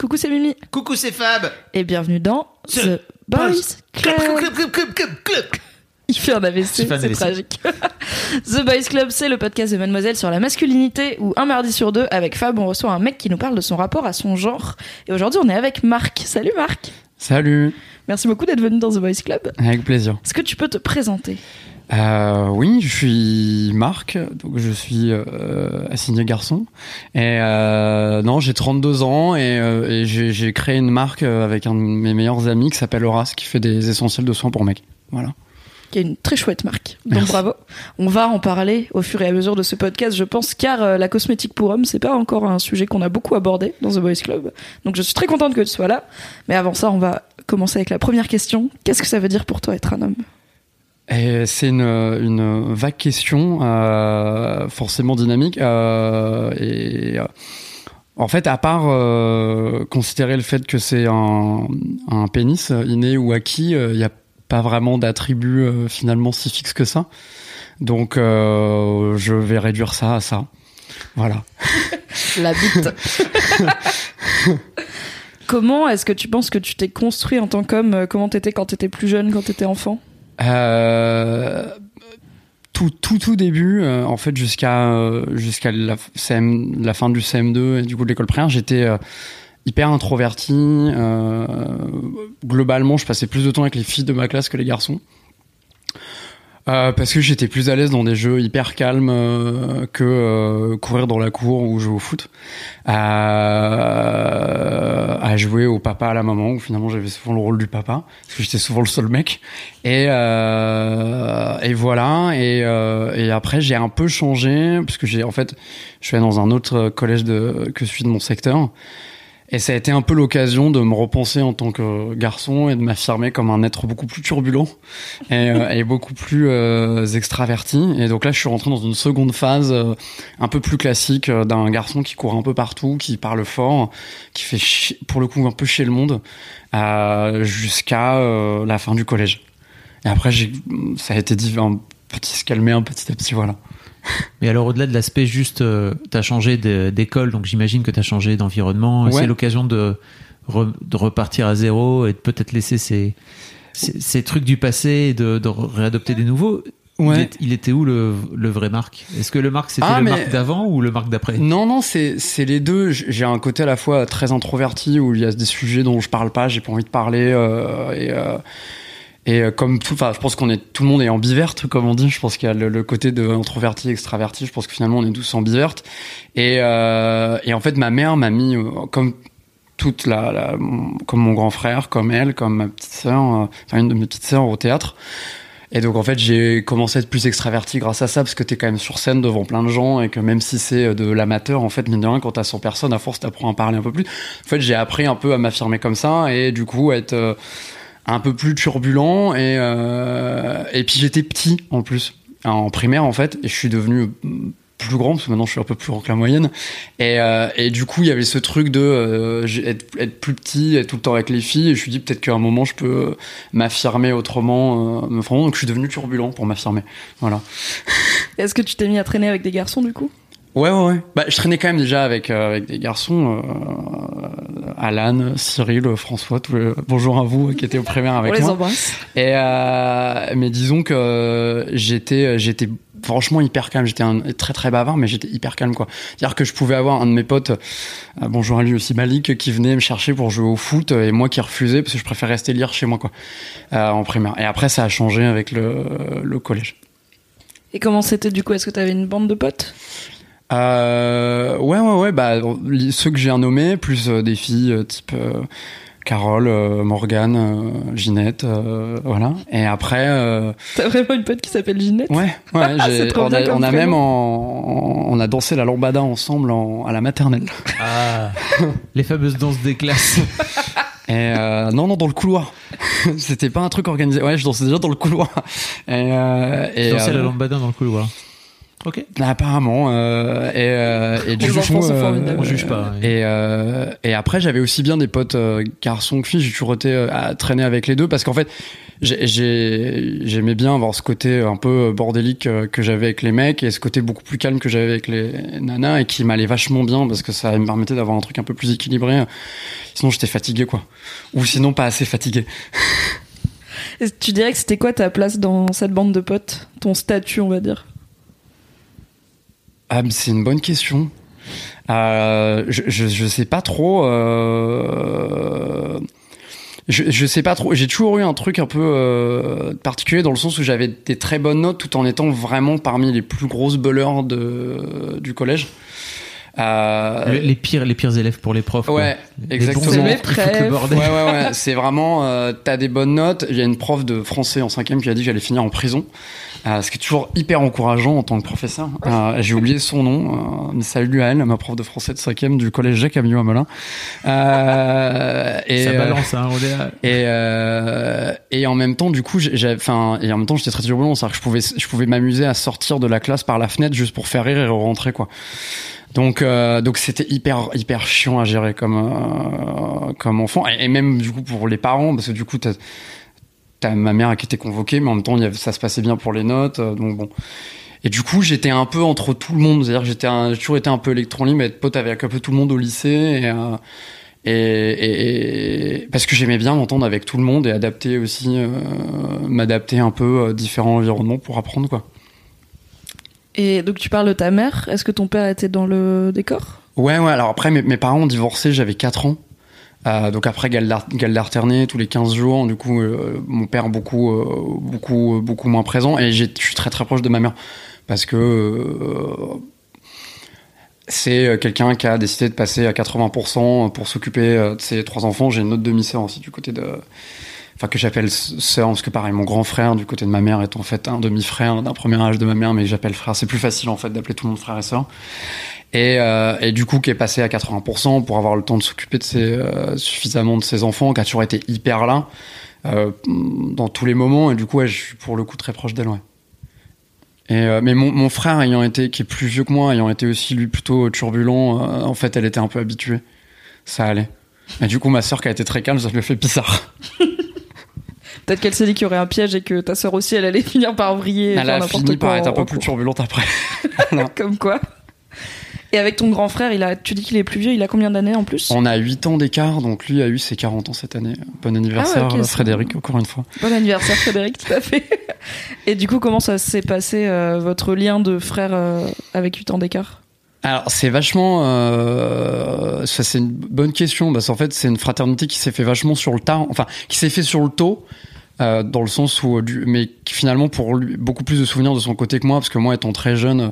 Coucou, c'est Mimi. Coucou, c'est Fab. Et bienvenue dans The Boys Club. Club, club, club, club, club. Il fait un AVC, c'est tragique. The Boys Club, c'est le podcast de Mademoiselle sur la masculinité où un mardi sur deux, avec Fab, on reçoit un mec qui nous parle de son rapport à son genre. Et aujourd'hui, on est avec Marc. Salut Marc. Salut, Merci beaucoup d'être venu dans The Boys Club. avec plaisir. Est-ce que tu peux te présenter? Euh, oui, je suis Marc, donc je suis euh, assigné garçon. Et euh, non, j'ai 32 ans et, euh, et j'ai j'ai créé une marque euh, avec un de mes meilleurs amis qui s'appelle Horace, qui fait des essentiels de soins pour mecs. Voilà. qui est une très chouette marque. Donc Merci. bravo. On va en parler au fur et à mesure de ce podcast, je pense, car euh, la cosmétique pour hommes, c'est pas encore un sujet qu'on a beaucoup abordé dans The Boys Club. Donc je suis très contente que tu sois là. Mais avant ça, on va commencer avec la première question. Qu'est-ce que ça veut dire pour toi être un homme? C'est une, une vague question, euh, forcément dynamique. euh, et euh, en fait, à part euh, considérer le fait que c'est un, un pénis euh, inné ou acquis, il n'y a pas vraiment d'attribut euh, finalement si fixe que ça. Donc, euh, je vais réduire ça à ça. Voilà. La bite. Comment est-ce que tu penses que tu t'es construit en tant qu'homme? Euh, Comment t'étais quand t'étais plus jeune, quand t'étais enfant? Euh, tout, tout, tout début, euh, en fait, jusqu'à euh, jusqu'à la, la fin du CM2 et du coup de l'école primaire, j'étais euh, hyper introverti. euh, globalement, je passais plus de temps avec les filles de ma classe que les garçons. Euh, parce que j'étais plus à l'aise dans des jeux hyper calmes euh, que euh, courir dans la cour ou jouer au foot, à, à jouer au papa à la maman où finalement j'avais souvent le rôle du papa parce que j'étais souvent le seul mec. Et euh, et voilà et euh, et après j'ai un peu changé parce que j'ai en fait je suis dans un autre collège de que celui de mon secteur et ça a été un peu l'occasion de me repenser en tant que garçon et de m'affirmer comme un être beaucoup plus turbulent et, euh, et beaucoup plus euh, extraverti. Et donc là, je suis rentré dans une seconde phase euh, un peu plus classique d'un garçon qui court un peu partout, qui parle fort, qui fait pour le coup un peu chez le monde, jusqu'à la fin du collège. Et après, ça a été div- un petit se calmer un petit à petit, voilà. Mais alors, au-delà de l'aspect juste, euh, t'as changé de- d'école, donc j'imagine que t'as changé d'environnement. Ouais. C'est l'occasion de, re- de repartir à zéro et de peut-être laisser ces, ces, ces trucs du passé et de, de réadopter des nouveaux? Il, Ouais. est- il était où le, le vrai Marc? Est-ce que le Marc c'était Ah, le mais- Marc d'avant ou le Marc d'après? Non, non, c'est les deux. J'ai un côté à la fois très introverti où il y a des sujets dont je parle pas, j'ai pas envie de parler euh, et euh, et euh, comme tout, enfin, je pense qu'on est tout le monde est ambiverte, comme on dit. Je pense qu'il y a le, côté de introverti, extraverti. Je pense que finalement on est tous ambiverte. Et euh, et en fait, ma mère m'a mis euh, comme toute la, comme mon grand frère, comme elle, comme ma petite sœur, enfin une de mes petites sœurs au théâtre. Et donc en fait j'ai commencé à être plus extraverti grâce à ça parce que t'es quand même sur scène devant plein de gens et que même si c'est de l'amateur en fait mine de rien quand t'as 100 personnes à force t'apprends à parler un peu plus. En fait j'ai appris un peu à m'affirmer comme ça et du coup à être un peu plus turbulent et euh, et puis j'étais petit en plus. En primaire en fait et je suis devenu mm, plus grand parce que maintenant je suis un peu plus grand que la moyenne. Et, euh, et du coup il y avait ce truc de euh, être, être plus petit être tout le temps avec les filles et je me suis dit peut-être qu'à un moment je peux m'affirmer autrement donc je suis devenu turbulent pour m'affirmer. Voilà. Est-ce que tu t'es mis à traîner avec des garçons du coup? Ouais ouais ouais bah je traînais quand même déjà avec euh, avec des garçons euh, Alan Cyril François tous les... bonjour à vous qui étaient au primaire avec On les moi embrasse. Et euh, mais disons que j'étais j'étais franchement hyper calme. J'étais un très très bavard, mais j'étais hyper calme quoi. C'est-à-dire que je pouvais avoir un de mes potes, euh, bonjour à lui aussi Malik, qui venait me chercher pour jouer au foot et moi qui refusais parce que je préférais rester lire chez moi quoi, euh, en primaire. Et après ça a changé avec le, le collège. Et comment c'était du coup? Est-ce que t'avais une bande de potes? Euh, ouais, ouais, ouais. Bah, ceux que j'ai nommés, plus euh, des filles euh, type euh, Carole, euh, Morgane, euh, Ginette, euh, voilà. Et après, euh, T'as vraiment une pote qui s'appelle Ginette? Ouais, ouais, j'ai- trop on bien a, on a même en, en- on a dansé la lambada ensemble en- à la maternelle. Ah, les fameuses danses des classes. Et euh, non, non, dans le couloir. C'était pas un truc organisé. Ouais, je dansais déjà dans le couloir. Et, euh, et Danser euh, la lambada dans le couloir. Ok. Apparemment. euh, et, euh, et du coup, euh. On juge pas, ouais. Et, euh, et après, j'avais aussi bien des potes euh, garçons que filles. J'ai toujours été euh, à traîner avec les deux parce qu'en fait, j'ai- j'ai- j'aimais bien avoir ce côté un peu bordélique que j'avais avec les mecs et ce côté beaucoup plus calme que j'avais avec les nanas et qui m'allait vachement bien parce que ça me permettait d'avoir un truc un peu plus équilibré. Sinon, j'étais fatigué, quoi. Ou sinon, pas assez fatigué. Et Tu dirais que c'était quoi ta place dans cette bande de potes? Ton statut, on va dire? Ah, mais c'est une bonne question. Euh, je, je, je sais pas trop. Euh... Je, je sais pas trop. J'ai toujours eu un truc un peu euh, particulier dans le sens où j'avais des très bonnes notes tout en étant vraiment parmi les plus grosses beleurs de, du collège. Euh, Le- les pires, les pires élèves pour les profs. Ouais, Les exactement. bons C'est élèves mes qui foutent le prefs. bordel. Ouais, ouais, ouais. C'est vraiment, euh, t'as des bonnes notes. Il y a une prof de français en cinquième qui a dit que j'allais finir en prison. Euh, ce qui est toujours hyper encourageant en tant que professeur. Euh, J'ai oublié son nom, euh, mais salut à elle, ma prof de français de cinquième du collège Jacques Amiot à Melun. Euh, et, Ça euh, balance, hein. et et en même temps du coup enfin et en même temps j'étais très turbulent c'est à dire que je pouvais je pouvais m'amuser à sortir de la classe par la fenêtre juste pour faire rire et rentrer quoi donc euh, donc c'était hyper hyper chiant à gérer comme euh, comme enfant et, et même du coup pour les parents parce que du coup t'as t'as ma mère qui était convoquée mais en même temps il y avait- ça se passait bien pour les notes euh, donc bon et du coup, j'étais un peu entre tout le monde. C'est-à-dire que j'étais un- j'ai toujours été un peu électron libre, être pote avec un peu tout le monde au lycée. Et, euh, et, et- et- parce que j'aimais bien m'entendre avec tout le monde et adapter aussi, euh, m'adapter un peu à différents environnements pour apprendre, quoi. Et donc tu parles de ta mère. Est-ce que ton père était dans le décor? Ouais, ouais. Alors après, mes, mes parents ont divorcé, j'avais 4 ans. Euh, donc après, galde d'alterner tous les 15 jours. Du coup, euh, mon père beaucoup, euh, beaucoup, euh, beaucoup moins présent. Et je suis très, très proche de ma mère. Parce que euh, c'est euh, quelqu'un qui a décidé de passer à 80% pour s'occuper de ses trois enfants. J'ai une autre demi-sœur aussi du côté de... Enfin, que j'appelle sœur, parce que pareil, mon grand frère du côté de ma mère est en fait un demi-frère d'un premier âge de ma mère, mais j'appelle frère. C'est plus facile en fait d'appeler tout le monde frère et sœur. Et, euh, et du coup, qui est passé à 80% pour avoir le temps de s'occuper de ses, euh, suffisamment de ses enfants, qui a toujours été hyper là euh, dans tous les moments. Et du coup, ouais, je suis pour le coup très proche d'elle, ouais. Et, euh, mais mon, mon frère ayant été, qui est plus vieux que moi, ayant été aussi lui plutôt turbulent, euh, en fait, elle était un peu habituée. Ça allait. Et du coup, ma sœur qui a été très calme, ça lui a fait bizarre. Peut-être qu'elle s'est dit qu'il y aurait un piège et que ta sœur aussi, elle allait finir par vriller. Elle a fini par être un peu plus turbulente après. Comme quoi. Et avec ton grand frère, il a, tu dis qu'il est plus vieux, il a combien d'années en plus? On a 8 ans d'écart, donc lui a eu ses 40 ans cette année. Bon anniversaire, Ah ouais, c'est- Frédéric, encore une fois. Bon anniversaire Frédéric, tout à fait. Et du coup, comment ça s'est passé euh, votre lien de frère euh, avec 8 ans d'écart? Alors c'est vachement, euh, ça c'est une bonne question parce qu'en fait c'est une fraternité qui s'est fait vachement sur le tard, enfin qui s'est fait sur le tôt, euh, dans le sens où, du- mais finalement pour lui beaucoup plus de souvenirs de son côté que moi parce que moi étant très jeune, euh,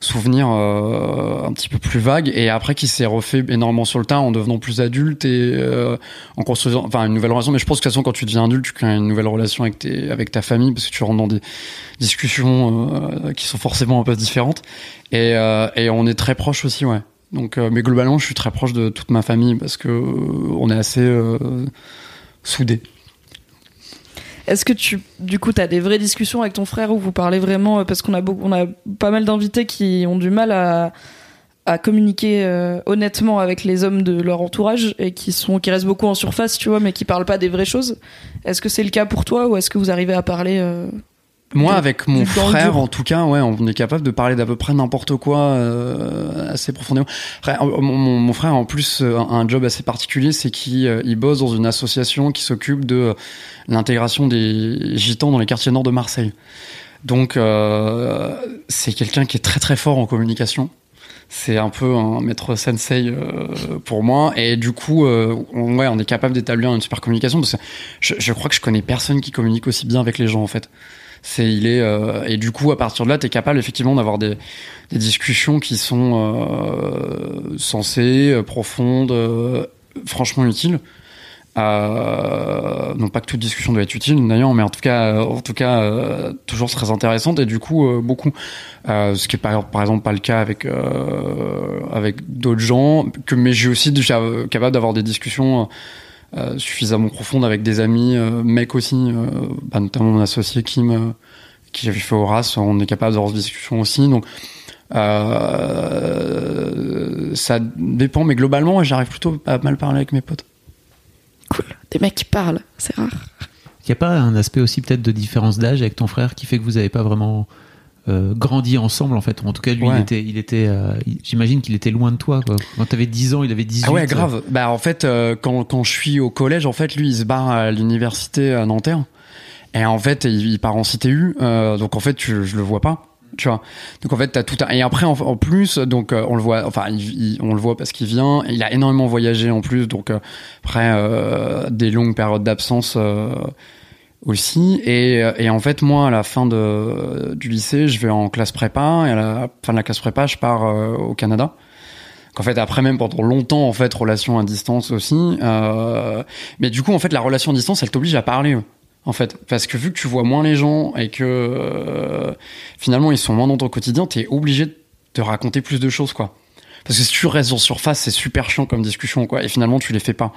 souvenirs euh, un petit peu plus vagues et après qui s'est refait énormément sur le tard en devenant plus adulte et euh, en construisant, enfin une nouvelle relation. Mais je pense que de toute façon quand tu deviens adulte, tu crées une nouvelle relation avec tes, avec ta famille parce que tu rentres dans des discussions euh, qui sont forcément un peu différentes. Et, euh, et on est très proches aussi, ouais. Donc, euh, mais globalement, je suis très proche de toute ma famille parce que euh, on est assez euh, soudés. Est-ce que tu, du coup, t'as des vraies discussions avec ton frère où vous parlez vraiment euh, parce qu'on a beaucoup, on pas mal d'invités qui ont du mal à communiquer euh, honnêtement avec les hommes de leur entourage et qui restent beaucoup en surface, tu vois, mais qui parlent pas des vraies choses. Est-ce que c'est le cas pour toi ou est-ce que vous arrivez à parler euh, Moi, avec mon frère, en tout cas, ouais, on est capable de parler d'à peu près n'importe quoi euh, assez profondément. Après, mon, mon- mon frère, en plus, euh, a un job assez particulier, c'est qu'il euh, il bosse dans une association qui s'occupe de euh, l'intégration des gitans dans les quartiers nord de Marseille. Donc, euh, c'est quelqu'un qui est très très fort en communication. C'est un peu un maître sensei euh, pour moi. Et du coup, euh, on, ouais, on est capable d'établir une super communication parce que je, je crois que je connais personne qui communique aussi bien avec les gens en fait. C'est il est euh, et du coup à partir de là, tu es capable effectivement d'avoir des, des discussions qui sont euh, sensées, euh, profondes, euh, franchement utiles. Euh, non pas que toute discussion doit être utile d'ailleurs, mais en tout cas, euh, en tout cas, euh, toujours très intéressante et du coup euh, beaucoup. Ce qui est par, par exemple pas le cas avec avec d'autres gens, que mais j'ai aussi déjà capable d'avoir des discussions euh, suffisamment profondes avec des amis, euh, mecs aussi, euh, bah, notamment mon associé Kim, euh, qui j'avais fait Horace, on est capable d'avoir des discussions aussi. Donc euh, ça dépend, mais globalement, j'arrive plutôt à mal parler avec mes potes. Cool. Des mecs qui parlent, c'est rare. Il n'y a pas un aspect aussi peut-être de différence d'âge avec ton frère qui fait que vous n'avez pas vraiment euh, grandi ensemble en fait. En tout cas, lui, Ouais. il était, il était, euh, j'imagine qu'il était loin de toi. Quoi. Quand tu avais 10 ans, il avait 18. Ah ouais, grave. Bah en fait, euh, quand, quand je suis au collège, en fait, lui, il se barre à l'université à Nanterre. Et en fait, il, il part en CTU. euh, donc en fait, je, je le vois pas. Tu vois. Donc en fait, t'as tout un... Et après, en, en plus, donc euh, on le voit. Enfin, il- il- on le voit parce qu'il vient. Il a énormément voyagé en plus. Donc euh, après euh, des longues périodes d'absence. Aussi. Et, et en fait moi à la fin de, du lycée je vais en classe prépa et à la fin de la classe prépa je pars euh, au Canada. Qu'en fait après même pendant longtemps en fait relation à distance aussi euh, mais du coup en fait la relation à distance elle t'oblige à parler en fait parce que vu que tu vois moins les gens et que euh, finalement ils sont moins dans ton quotidien t'es obligé de te raconter plus de choses quoi. Parce que si tu restes en surface c'est super chiant comme discussion quoi et finalement tu les fais pas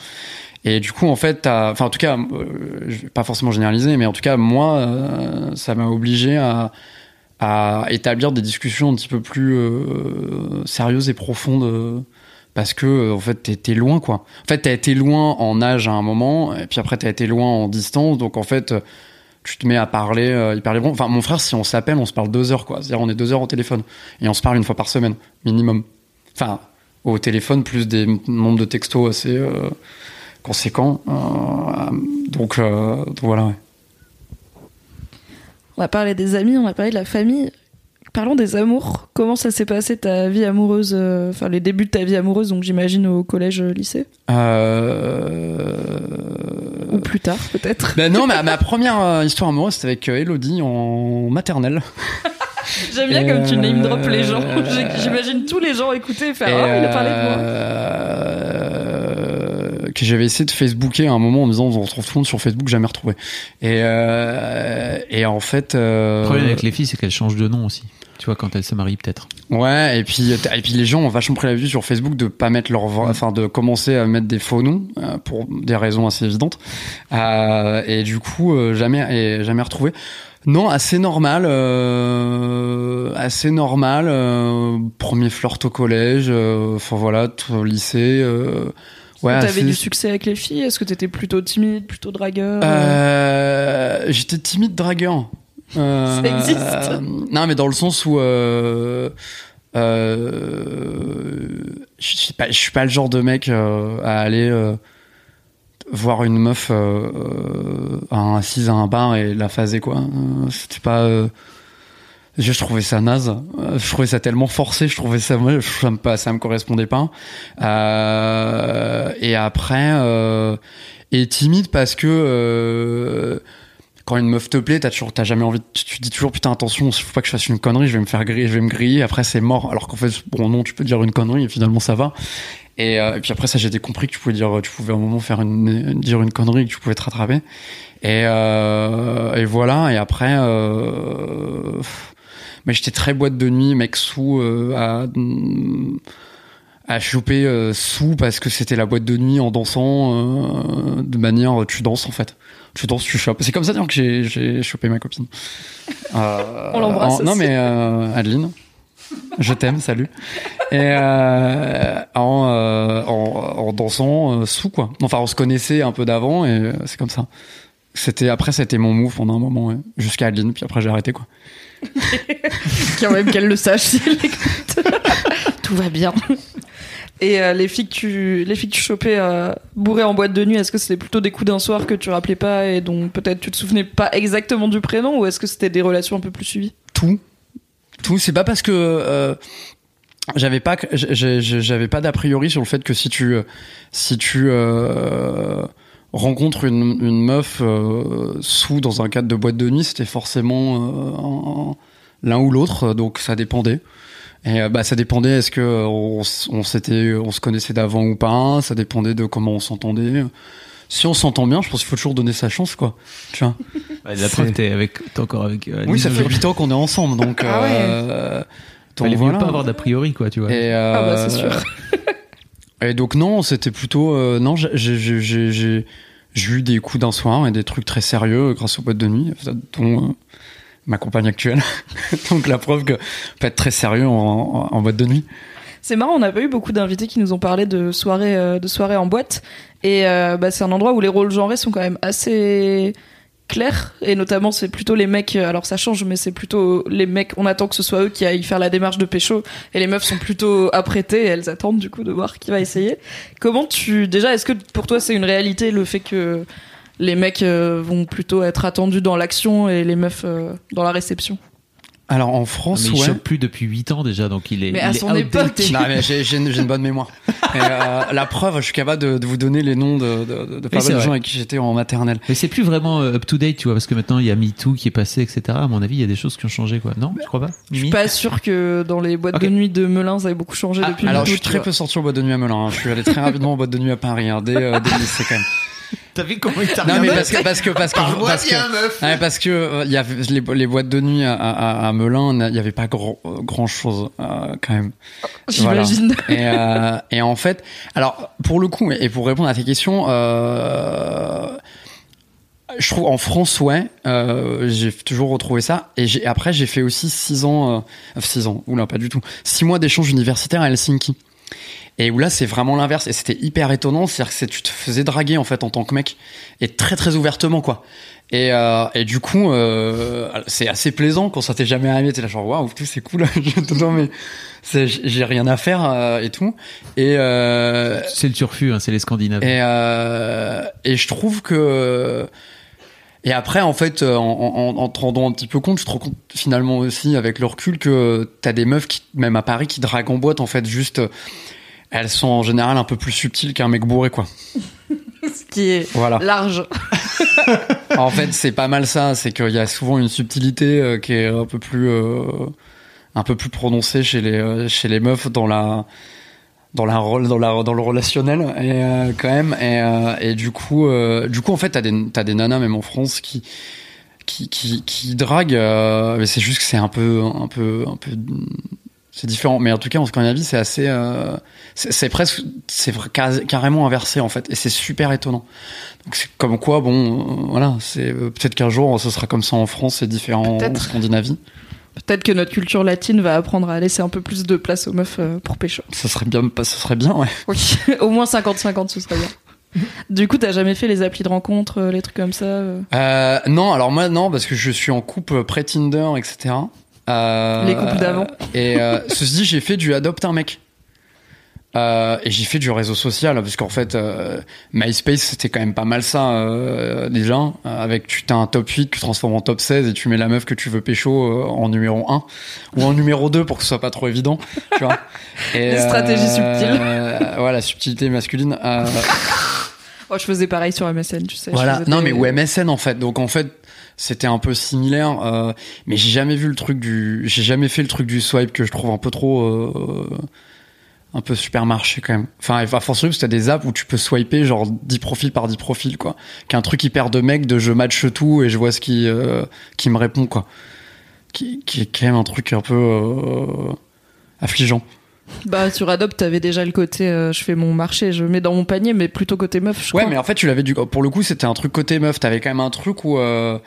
et du coup en fait enfin en tout cas euh, pas forcément généraliser mais en tout cas moi euh, ça m'a obligé à établir des discussions un petit peu plus euh, sérieuses et profondes euh, parce que en fait t'es loin quoi. En fait t'as été loin en âge à un moment et puis après t'as été loin en distance donc en fait tu te mets à parler euh, hyper librement. Enfin mon frère si on s'appelle on se parle deux heures quoi. C'est-à-dire on est deux heures au téléphone et on se parle une fois par semaine minimum. Enfin au téléphone plus des nombres de textos assez conséquents. Euh, donc, euh, donc voilà. Ouais. On a parlé des amis, on a parlé de la famille. Parlons des amours. Comment ça s'est passé ta vie amoureuse, euh, enfin les débuts de ta vie amoureuse, donc j'imagine au collège, lycée Euh... ou plus tard peut-être. Ben non, ma, ma première histoire amoureuse, c'était avec Elodie en maternelle. J'aime bien Et comme tu name drop les gens. J'imagine tous les gens écouter et faire oh il a parlé de moi. Que j'avais essayé de Facebooker à un moment en me disant on retrouve tout le monde sur Facebook, jamais retrouvé. Et, euh, et en fait. euh, Le problème avec les filles, c'est qu'elles changent de nom aussi. Tu vois, quand elles se marient, peut-être. Ouais, et puis et puis les gens ont vachement pris l'habitude sur Facebook de pas mettre leur, enfin de commencer à mettre des faux noms euh, pour des raisons assez évidentes. Euh, et du coup, euh, jamais et jamais retrouvé. Non, assez normal, assez normal. premier flirt au collège, enfin voilà, tout au lycée. Euh, ouais, T'avais du succès avec les filles Est-ce que t'étais plutôt timide, plutôt dragueur Euh, J'étais timide dragueur. Euh, Ça existe. euh, non, mais dans le sens où euh, euh, je suis pas, pas le genre de mec euh, à aller euh, voir une meuf euh, euh, assise à un bar et la phaser quoi. Euh, C'était pas. Je trouvais ça naze. Euh, Je trouvais ça tellement forcé. Je trouvais ça, ça me ça me correspondait pas. Euh, et après, euh, et timide parce que euh, quand une meuf te plaît, t'as toujours, t'as jamais envie. de- Tu, dis toujours putain attention, faut pas que je fasse une connerie. Je vais me faire griller, je vais me griller. Après c'est mort. Alors qu'en fait, bon non, tu peux dire une connerie et finalement ça va. Et, euh, puis après ça, j'ai compris que tu pouvais dire, tu pouvais un moment faire une, dire une connerie, que tu pouvais te rattraper. Et, euh, et voilà. Et après. Euh, mais j'étais très boîte de nuit, mec sous euh, à à choper euh, sous parce que c'était la boîte de nuit en dansant euh, de manière tu danses en fait. Tu danses tu chopes. C'est comme ça d'ailleurs que j'ai j'ai chopé ma copine. Euh, On l'embrasse en- non mais euh, Adeline. Je t'aime salut. Et euh, en, euh, en en dansant sous quoi. Enfin on se connaissait un peu d'avant et c'est comme ça. C'était après c'était mon move pendant un moment ouais. jusqu'à Adeline puis après j'ai arrêté quoi Quand même qu'elle le sache si elle écoute. Tout va bien. Et euh, les filles que tu les filles que tu chopais euh, bourrées en boîte de nuit, est-ce que c'était plutôt des coups d'un soir que tu rappelais pas et dont peut-être tu te souvenais pas exactement du prénom ou est-ce que c'était des relations un peu plus suivies? Tout tout c'est pas parce que euh, j'avais pas j'avais pas d'a priori sur le fait que si tu si tu rencontres une, une meuf euh, sous dans un cadre de boîte de nuit c'était forcément euh, un- l'un ou l'autre donc ça dépendait et euh, bah ça dépendait est-ce que euh, on, on s'était on se connaissait d'avant ou pas ça dépendait de comment on s'entendait si on s'entend bien, je pense qu'il faut toujours donner sa chance, quoi. Tu vois. Ouais, la preuve, t'es avec, t'es encore avec. euh, Oui, ça fait aujourd'hui. 8 ans qu'on est ensemble, donc. Ah ouais. euh, donc Fallait voilà. pas avoir d'a priori, quoi, tu vois. Et, euh, Ah bah, c'est sûr. Et donc non, c'était plutôt euh, non, j'ai eu des coups d'un soir et des trucs très sérieux grâce aux boîtes de nuit, dont euh, ma compagne actuelle. donc la preuve que peut être très sérieux en, boîte de nuit. C'est marrant, on n'a pas eu beaucoup d'invités qui nous ont parlé de soirées, euh, de soirées en boîte. Et euh, bah, c'est un endroit où les rôles genrés sont quand même assez clairs. Et notamment, c'est plutôt les mecs. euh, Alors ça change, mais c'est plutôt les mecs. On attend que ce soit eux qui aillent faire la démarche de pécho. Et les meufs sont plutôt apprêtées. Elles attendent du coup de voir qui va essayer. Comment tu. Déjà, est-ce que pour toi c'est une réalité le fait que les mecs euh, vont plutôt être attendus dans l'action et les meufs euh, dans la réception? Alors en Mais France, il ouais. chope plus depuis 8 ans déjà, donc il est. Mais à il est son outdated. époque. Non mais j'ai j'ai une, j'ai une bonne mémoire. Et, euh, la preuve, je suis capable de, de vous donner les noms de, de, de, de pas c'est mal de vrai. gens avec qui j'étais en maternelle. Mais c'est plus vraiment euh, up to date, tu vois, parce que maintenant il y a MeToo qui est passé, etc. À mon avis, il y a des choses qui ont changé, quoi. Non, tu crois pas Je suis pas sûr que dans les boîtes Ok. de nuit de Melun ça ait beaucoup changé Ah, depuis. alors je suis très peu sorti en boîte de nuit à Melun. hein. Je suis allé très rapidement en boîte de nuit à Paris hein, dès, euh, dès lycée quand même. T'as vu comment il t'a Non mais parce que parce que parce que parce que. Ouais, parce que euh, il y avait les, les boîtes de nuit à, à, à Melun, il y avait pas grand grand chose quand même. J'imagine. Et, euh, et en fait, alors pour le coup et pour répondre à tes questions, euh, je trouve en France ouais, euh, j'ai toujours retrouvé ça. Et après j'ai fait aussi six ans, euh, six ans, oula pas du tout, six mois d'échange universitaire à Helsinki. Et où là, c'est vraiment l'inverse. Et c'était hyper étonnant. C'est-à-dire que tu te faisais draguer, en fait, en tant que mec. Et très, très ouvertement, quoi. Et, euh, et du coup, euh, c'est assez plaisant quand ça t'est jamais arrivé. T'es là, genre, waouh, tout c'est cool. Non, mais j'ai rien à faire euh, et tout. Et, euh, C'est le turfu, hein, c'est les Scandinaves. et, euh, et je trouve que. Et après, en fait, en, en, en te rendant un petit peu compte, je te rends compte finalement aussi avec le recul que t'as des meufs qui, même à Paris, qui draguent en boîte, en fait, juste. Elles sont en général un peu plus subtiles qu'un mec bourré, quoi. Ce qui est Voilà. large. en fait, c'est pas mal ça. C'est qu'il y a souvent une subtilité euh, qui est un peu plus, euh, un peu plus prononcée chez les, euh, chez les meufs dans la, dans la dans la, dans le relationnel et quand même. Et, et du coup, du coup, en fait, t'as des, t'as des nanas même en France qui, qui, qui, qui draguent. mais c'est juste que c'est un peu, un peu, un peu. C'est différent, mais en tout cas en Scandinavie, c'est assez, euh, c'est presque, c'est carrément inversé en fait, et c'est super étonnant. Donc c'est comme quoi, bon, euh, voilà, c'est euh, peut-être qu'un jour ce sera comme ça en France, c'est différent en. Scandinavie. Peut-être que notre culture latine va apprendre à laisser un peu plus de place aux meufs euh, pour pécho. Ça serait bien, pas- ce serait bien, ouais. Oui, au moins 50-50, ce serait bien. Du coup, t'as jamais fait les applis de rencontre, les trucs comme ça Euh, non, alors moi non, parce que je suis en couple pré-Tinder, etc. Euh, Les couples d'avant. Et euh, ceci dit, j'ai fait du adopte un mec. Euh, et j'ai fait du réseau social parce qu'en fait euh, MySpace c'était quand même pas mal ça euh, déjà avec tu t'as un top 8 que tu transformes en top 16 et tu mets la meuf que tu veux pécho en numéro 1 ou en numéro 2 pour que ce soit pas trop évident tu vois et, Les stratégies subtiles. voilà subtilité masculine euh, Oh, je faisais pareil sur MSN, tu sais. voilà. Non, mais ou MSN en fait. Donc en fait, c'était un peu similaire. euh, mais j'ai jamais vu le truc du. J'ai jamais fait le truc du swipe que je trouve un peu trop. euh, un peu supermarché quand même. Enfin, à force parce que t'as des apps où tu peux swiper genre 10 profils par 10 profils quoi. Qui est un truc hyper de mec de je match tout et je vois ce qui euh, qui me répond quoi. Qui, qui est quand même un truc un peu euh, affligeant. Bah, sur Adopt, t'avais déjà le côté euh, je fais mon marché, je mets dans mon panier, mais plutôt côté meuf, je Ouais, crois. mais en fait, tu l'avais du. Pour le coup, c'était un truc côté meuf. T'avais quand même un truc où. euh,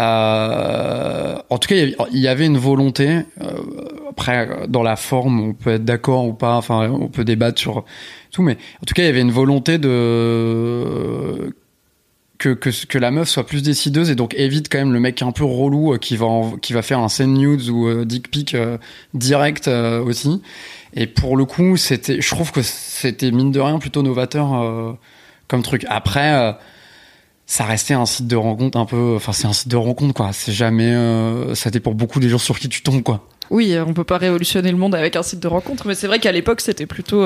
euh, en tout cas, il y avait- une volonté. après, dans la forme, on peut être d'accord ou pas. Enfin, on peut débattre sur tout, mais en tout cas, il y avait une volonté de que, que, que la meuf soit plus décideuse et donc évite quand même le mec un peu relou euh, qui va en- qui va faire un send nudes ou euh, dick pic euh, direct aussi. Et pour le coup, c'était, je trouve que c'était mine de rien plutôt novateur euh, comme truc. Après, euh, ça restait un site de rencontre un peu, enfin c'est un site de rencontre quoi. C'est jamais, euh, ça dépend beaucoup des gens sur qui tu tombes quoi. Oui, euh, on peut pas révolutionner le monde avec un site de rencontre, mais c'est vrai qu'à l'époque, c'était plutôt.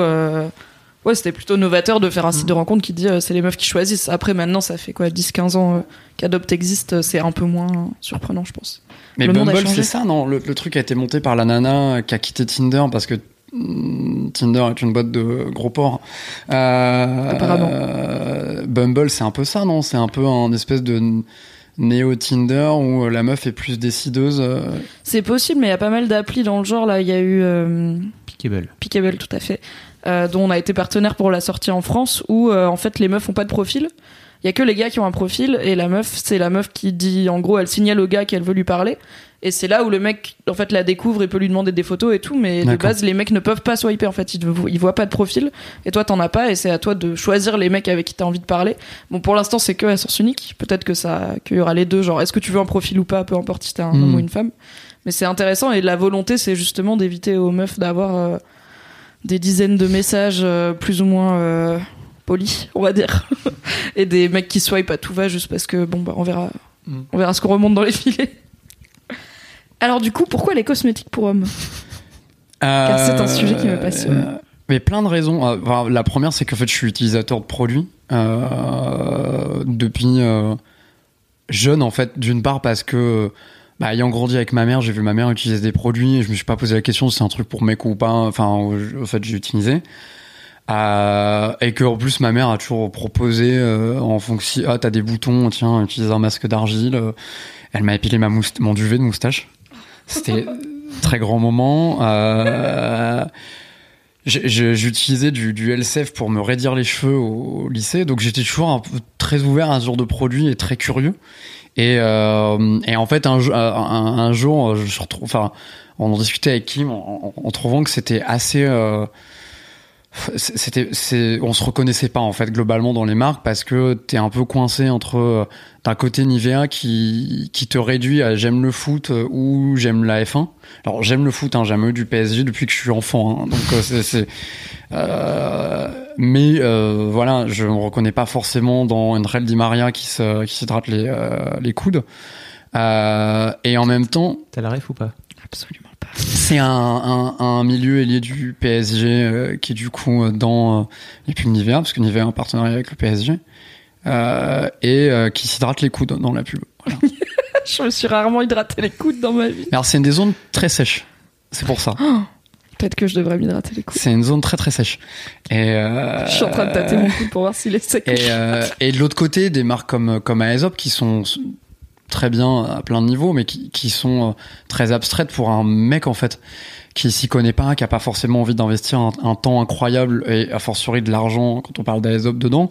Ouais, c'était plutôt novateur de faire un site Mm. de rencontre qui dit euh, c'est les meufs qui choisissent. Après, maintenant, ça fait quoi 10-15 ans euh, qu'Adopt existe, euh, c'est un peu moins surprenant, je pense. Mais Le Bumble, c'est ça, non? Le, le truc a été monté par la nana qui a quitté Tinder parce que mm, Tinder est une boîte de gros porcs. Euh, Apparemment. euh, Bumble, c'est un peu ça, non? C'est un peu un espèce de néo Tinder où la meuf est plus décideuse. euh. C'est possible, mais il y a pas mal d'applis dans le genre. Là, il y a eu euh, Pickable. Pickable, tout à fait, euh, dont on a été partenaire pour la sortie en France, où euh, en fait les meufs ont pas de profil. Il y a que les gars qui ont un profil et la meuf, c'est la meuf qui dit, en gros, elle signale au gars qu'elle veut lui parler. Et c'est là où le mec, en fait, la découvre et peut lui demander des photos et tout, mais de base, les mecs ne peuvent pas swiper, en fait, ils, voient pas de profil, et toi, t'en as pas, et c'est à toi de choisir les mecs avec qui t'as envie de parler. Bon, pour l'instant, c'est que à sens unique, peut-être que ça, qu'il y aura les deux, genre, est-ce que tu veux un profil ou pas, peu importe si t'es un homme ou une femme. Mais c'est intéressant, et la volonté, c'est justement d'éviter aux meufs d'avoir euh, des dizaines de messages euh, plus ou moins euh, polis, on va dire, et des mecs qui swipe à tout va juste parce que, bon, bah, on verra, Mm. on verra ce qu'on remonte dans les filets. Alors du coup, pourquoi les cosmétiques pour hommes? Car c'est un sujet qui me passionne. Euh, Mais plein de raisons. Enfin, la première, c'est qu'en fait, je suis utilisateur de produits euh, depuis euh, jeune, en fait. D'une part, parce que, bah, ayant grandi avec ma mère, j'ai vu ma mère utiliser des produits et je me suis pas posé la question si c'est un truc pour mec ou pas. Enfin, en fait, j'ai utilisé. Euh, et que en plus ma mère a toujours proposé euh, en fonction ah t'as des boutons tiens utilise un masque d'argile. Euh, elle m'a épilé ma mousta- mon duvet de moustache. C'était très grand moment. Euh, j'utilisais du, du LCF pour me raidir les cheveux au, au lycée. Donc j'étais toujours un peu très ouvert à ce genre de produit et très curieux. Et, euh, et en fait un, un, un jour je retrouve enfin on en discutait avec Kim en, en- en trouvant que c'était assez euh, c'était on se reconnaissait pas en fait globalement dans les marques parce que t'es un peu coincé entre euh, d'un côté Nivea qui te réduit à j'aime le foot euh, ou j'aime la F1 alors j'aime le foot hein, j'ai jamais eu du PSG depuis que je suis enfant hein, donc euh, c'est mais voilà je me reconnais pas forcément dans André Di Maria qui se les les coudes. Et en même temps T'as la ref ou pas? Absolument pas. c'est un, un, un milieu ailier du PSG euh, qui est du coup euh, dans euh, les pubs Nivea, parce que Nivea a un partenariat avec le PSG, euh, et euh, qui s'hydrate les coudes dans la pub. Voilà. Je me suis rarement hydraté les coudes dans ma vie. Alors c'est une des zones très sèches, c'est pour ça. Peut-être que je devrais m'hydrater les coudes. C'est une zone très très sèche. Et euh, Je suis en train de tâter mon coude pour voir s'il est sec. Et, euh, et de l'autre côté, des marques comme, comme Aesop qui sont très bien à plein de niveaux, mais qui, qui sont euh, très abstraites pour un mec en fait qui s'y connaît pas, qui a pas forcément envie d'investir un, temps incroyable et a fortiori de l'argent quand on parle d'Aesop dedans.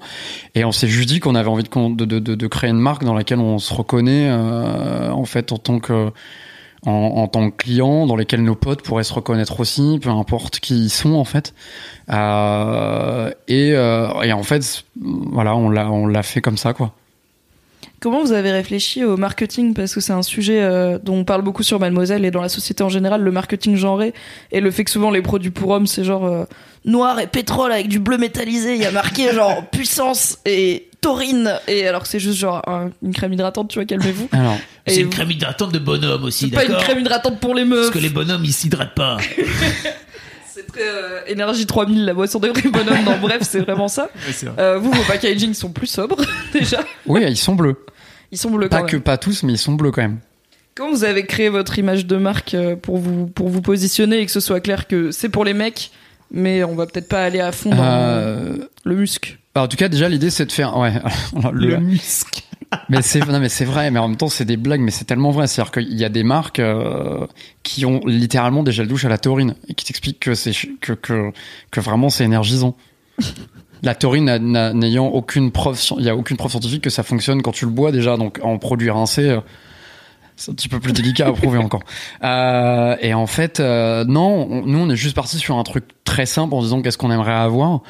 Et on s'est juste dit qu'on avait envie de, de, de, de, créer une marque dans laquelle on se reconnaît euh, en fait en tant que en tant que client, dans lesquels nos potes pourraient se reconnaître aussi, peu importe qui ils sont en fait. Euh, et, euh, et en fait, voilà, on l'a on l'a fait comme ça quoi. Comment vous avez réfléchi au marketing? Parce que c'est un sujet euh, dont on parle beaucoup sur Mademoiselle et dans la société en général, le marketing genré et le fait que souvent les produits pour hommes, c'est genre euh, noir et pétrole avec du bleu métallisé. Il y a marqué genre puissance et taurine. Et alors que c'est juste genre un- une crème hydratante, tu vois, calmez-vous. Alors, Et C'est une crème hydratante de bonhomme aussi, C'est pas une crème hydratante pour les meufs. Parce que les bonhommes, ils s'hydratent pas. Euh, énergie 3000, la boisson de vrais bonhommes. dans bref, c'est vraiment ça. Euh, vous, vos packaging sont plus sobres déjà. oui, ils sont bleus. Ils sont bleus Pas quand que même. pas tous, mais ils sont bleus quand même. Comment vous avez créé votre image de marque euh, pour vous, pour vous positionner et que ce soit clair que c'est pour les mecs, mais on va peut-être pas aller à fond dans Euh, le musc? alors, en tout cas, déjà l'idée c'est de faire ouais alors, le, musc. Mais c'est non mais c'est vrai mais en même temps c'est des blagues mais c'est tellement vrai c'est à dire qu'il y a des marques euh, qui ont littéralement des gels douche à la taurine et qui t'expliquent que c'est que, que que vraiment c'est énergisant la taurine n'a- n'a- n'ayant aucune preuve il y a aucune preuve scientifique que ça fonctionne quand tu le bois déjà donc en produit rincé euh, c'est un petit peu plus délicat à prouver encore. Euh, et en fait, non, on- nous on est juste parti sur un truc très simple en disant qu'est-ce qu'on aimerait avoir.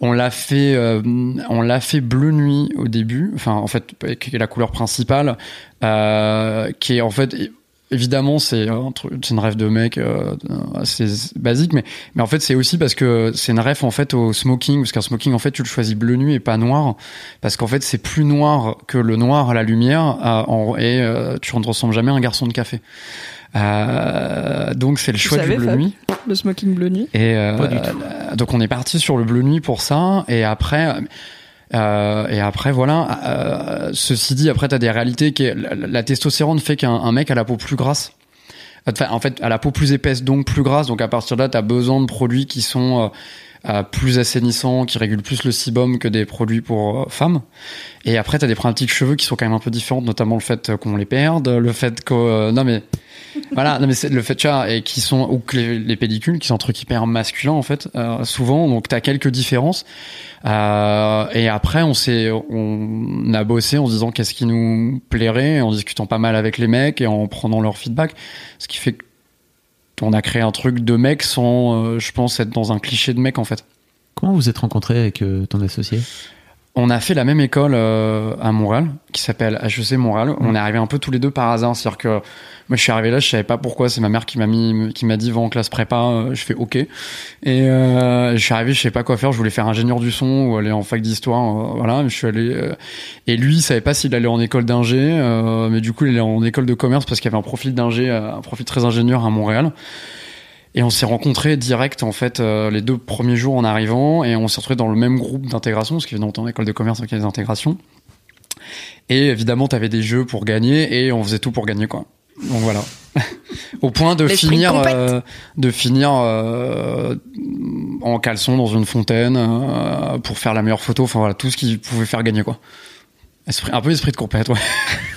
On l'a fait, euh, on l'a fait bleu nuit au début. Enfin, en fait, qui est la couleur principale, euh, qui est en fait évidemment c'est un c'est une rêve de mec euh, assez basique, mais mais en fait c'est aussi parce que c'est une rêve en fait au smoking, parce qu'un smoking en fait tu le choisis bleu nuit et pas noir, parce qu'en fait c'est plus noir que le noir à la lumière, euh, en- et euh, tu ne ressembles jamais à un garçon de café. Euh, donc c'est le choix du bleu Fab nuit. Le smoking bleu nuit. Et euh, Pas du tout. euh, donc on est parti sur le bleu nuit pour ça. Et après, euh, et après voilà. euh, ceci dit, après t'as des réalités qui est, la, la testostérone fait qu'un un mec a la peau plus grasse. Enfin, en fait, à la peau plus épaisse, donc plus grasse. Donc à partir de là, tu as besoin de produits qui sont euh, plus assainissants, qui régulent plus le sebum que des produits pour euh, femmes. Et après, tu as des problématiques cheveux qui sont quand même un peu différentes, notamment le fait euh, qu'on les perde, le fait que... euh, non mais... voilà, non mais c'est le fait, tu vois, et qui sont... Ou que les, les pellicules, qui sont un truc hyper masculin, en fait, euh, souvent. Donc tu as quelques différences. Euh, et après, on s'est, on a bossé en se disant qu'est-ce qui nous plairait, en discutant pas mal avec les mecs et en prenant leur feedback, ce qui fait que on a créé un truc de mec sans, euh, je pense, être dans un cliché de mec en fait. Comment vous êtes rencontré avec euh, ton associé? On a fait la même école euh, à Montréal, qui s'appelle HEC Montréal. On est arrivé un peu tous les deux par hasard, c'est-à-dire que moi je suis arrivé là, je savais pas pourquoi. C'est ma mère qui m'a mis, qui m'a dit va en classe prépa. Euh, Je fais OK. Et euh, je suis arrivé, je savais pas quoi faire. Je voulais faire ingénieur du son ou aller en fac d'histoire. euh, voilà, je suis allé. euh, et lui, il savait pas s'il allait en école d'ingé, euh, mais du coup, il allait en école de commerce parce qu'il y avait un profil d'ingé, un profil très ingénieur à Montréal. Et on s'est rencontrés direct en fait euh, les deux premiers jours en arrivant et on s'est retrouvés dans le même groupe d'intégration parce qu'évidemment en école de commerce il y a des intégrations. Et évidemment t'avais des jeux pour gagner et on faisait tout pour gagner quoi. Donc voilà. Au point de finir euh, de finir euh, en caleçon dans une fontaine euh, pour faire la meilleure photo. Enfin voilà tout ce qui pouvait faire gagner quoi. Esprit, un peu esprit de compète ouais.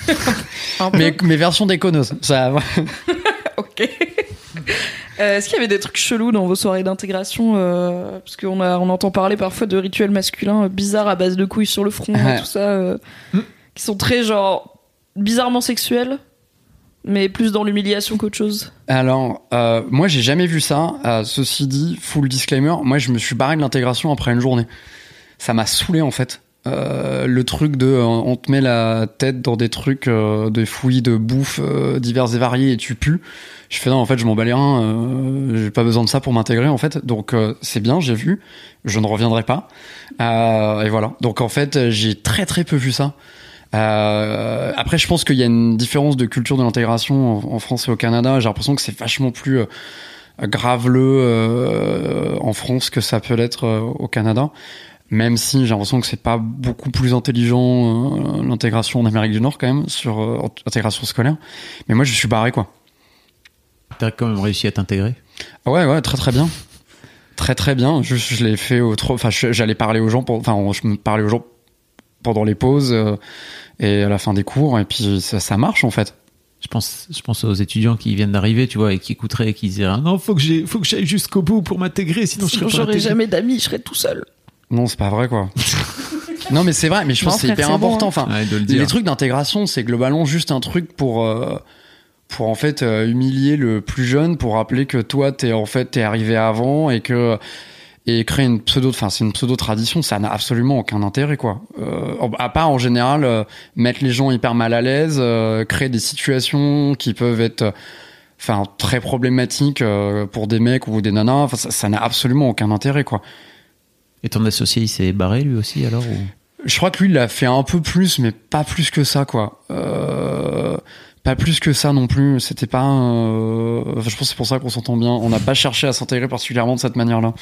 Mais mais version déconneuse. Ça. Ok. Euh, Est-ce qu'il y avait des trucs chelous dans vos soirées d'intégration euh, Parce qu'on a, on entend parler parfois de rituels masculins euh, bizarres à base de couilles sur le front, Ouais. tout ça, euh, qui sont très genre bizarrement sexuels, mais plus dans l'humiliation qu'autre chose. Alors, euh, moi, j'ai jamais vu ça. Euh, ceci dit, full disclaimer, moi, je me suis barré de l'intégration après une journée. Ça m'a saoulé, en fait. Euh, le truc de euh, on te met la tête dans des trucs euh, des fouillis de bouffe euh, divers et variés et tu pues. Je fais non en fait je m'en bats les reins j'ai pas besoin de ça pour m'intégrer en fait. Donc c'est bien j'ai vu. Je ne reviendrai pas. Et voilà. Donc en fait j'ai très très peu vu ça. Après, je pense qu'il y a une différence de culture de l'intégration en, France et au Canada. J'ai l'impression que c'est vachement plus euh, graveleux en France que ça peut l'être au Canada. Même si j'ai l'impression que c'est pas beaucoup plus intelligent euh, l'intégration en Amérique du Nord quand même sur euh, l'intégration scolaire. Mais moi, je suis barré quoi. T'as quand même réussi à t'intégrer? Ah Ouais, ouais, très très bien. Très très bien. Je, je l'ai fait au trop. Enfin, je- j'allais parler aux gens. pour- Enfin, je me parlais aux gens pendant les pauses euh, et à la fin des cours. Et puis ça, ça marche en fait. je pense, je pense aux étudiants qui viennent d'arriver, tu vois, et qui écouteraient et qui diraient non, faut que j'ai, faut que j'aille jusqu'au bout pour m'intégrer, sinon, je Sinon, serai pas j'aurais jamais d'amis, je serais tout seul. Non, c'est pas vrai quoi. non, mais c'est vrai. Mais je pense Non, que c'est hyper c'est bon, important. hein. Enfin, Ouais, de le dire. les trucs d'intégration, c'est globalement juste un truc pour euh, pour en fait euh, humilier le plus jeune, pour rappeler que toi t'es en fait t'es arrivé avant et que et créer une pseudo, enfin c'est une pseudo tradition, ça n'a absolument aucun intérêt quoi. Euh, à part en général euh, mettre les gens hyper mal à l'aise, euh, créer des situations qui peuvent être euh, enfin très problématiques euh, pour des mecs ou des nanas. Ça n'a absolument aucun intérêt quoi. Et ton associé, il s'est barré lui aussi alors ou... Je crois que lui, il l'a fait un peu plus, mais pas plus que ça, quoi. Euh, pas plus que ça non plus. C'était pas. euh, je pense que c'est pour ça qu'on s'entend bien. On n'a pas cherché à s'intégrer particulièrement de cette manière-là.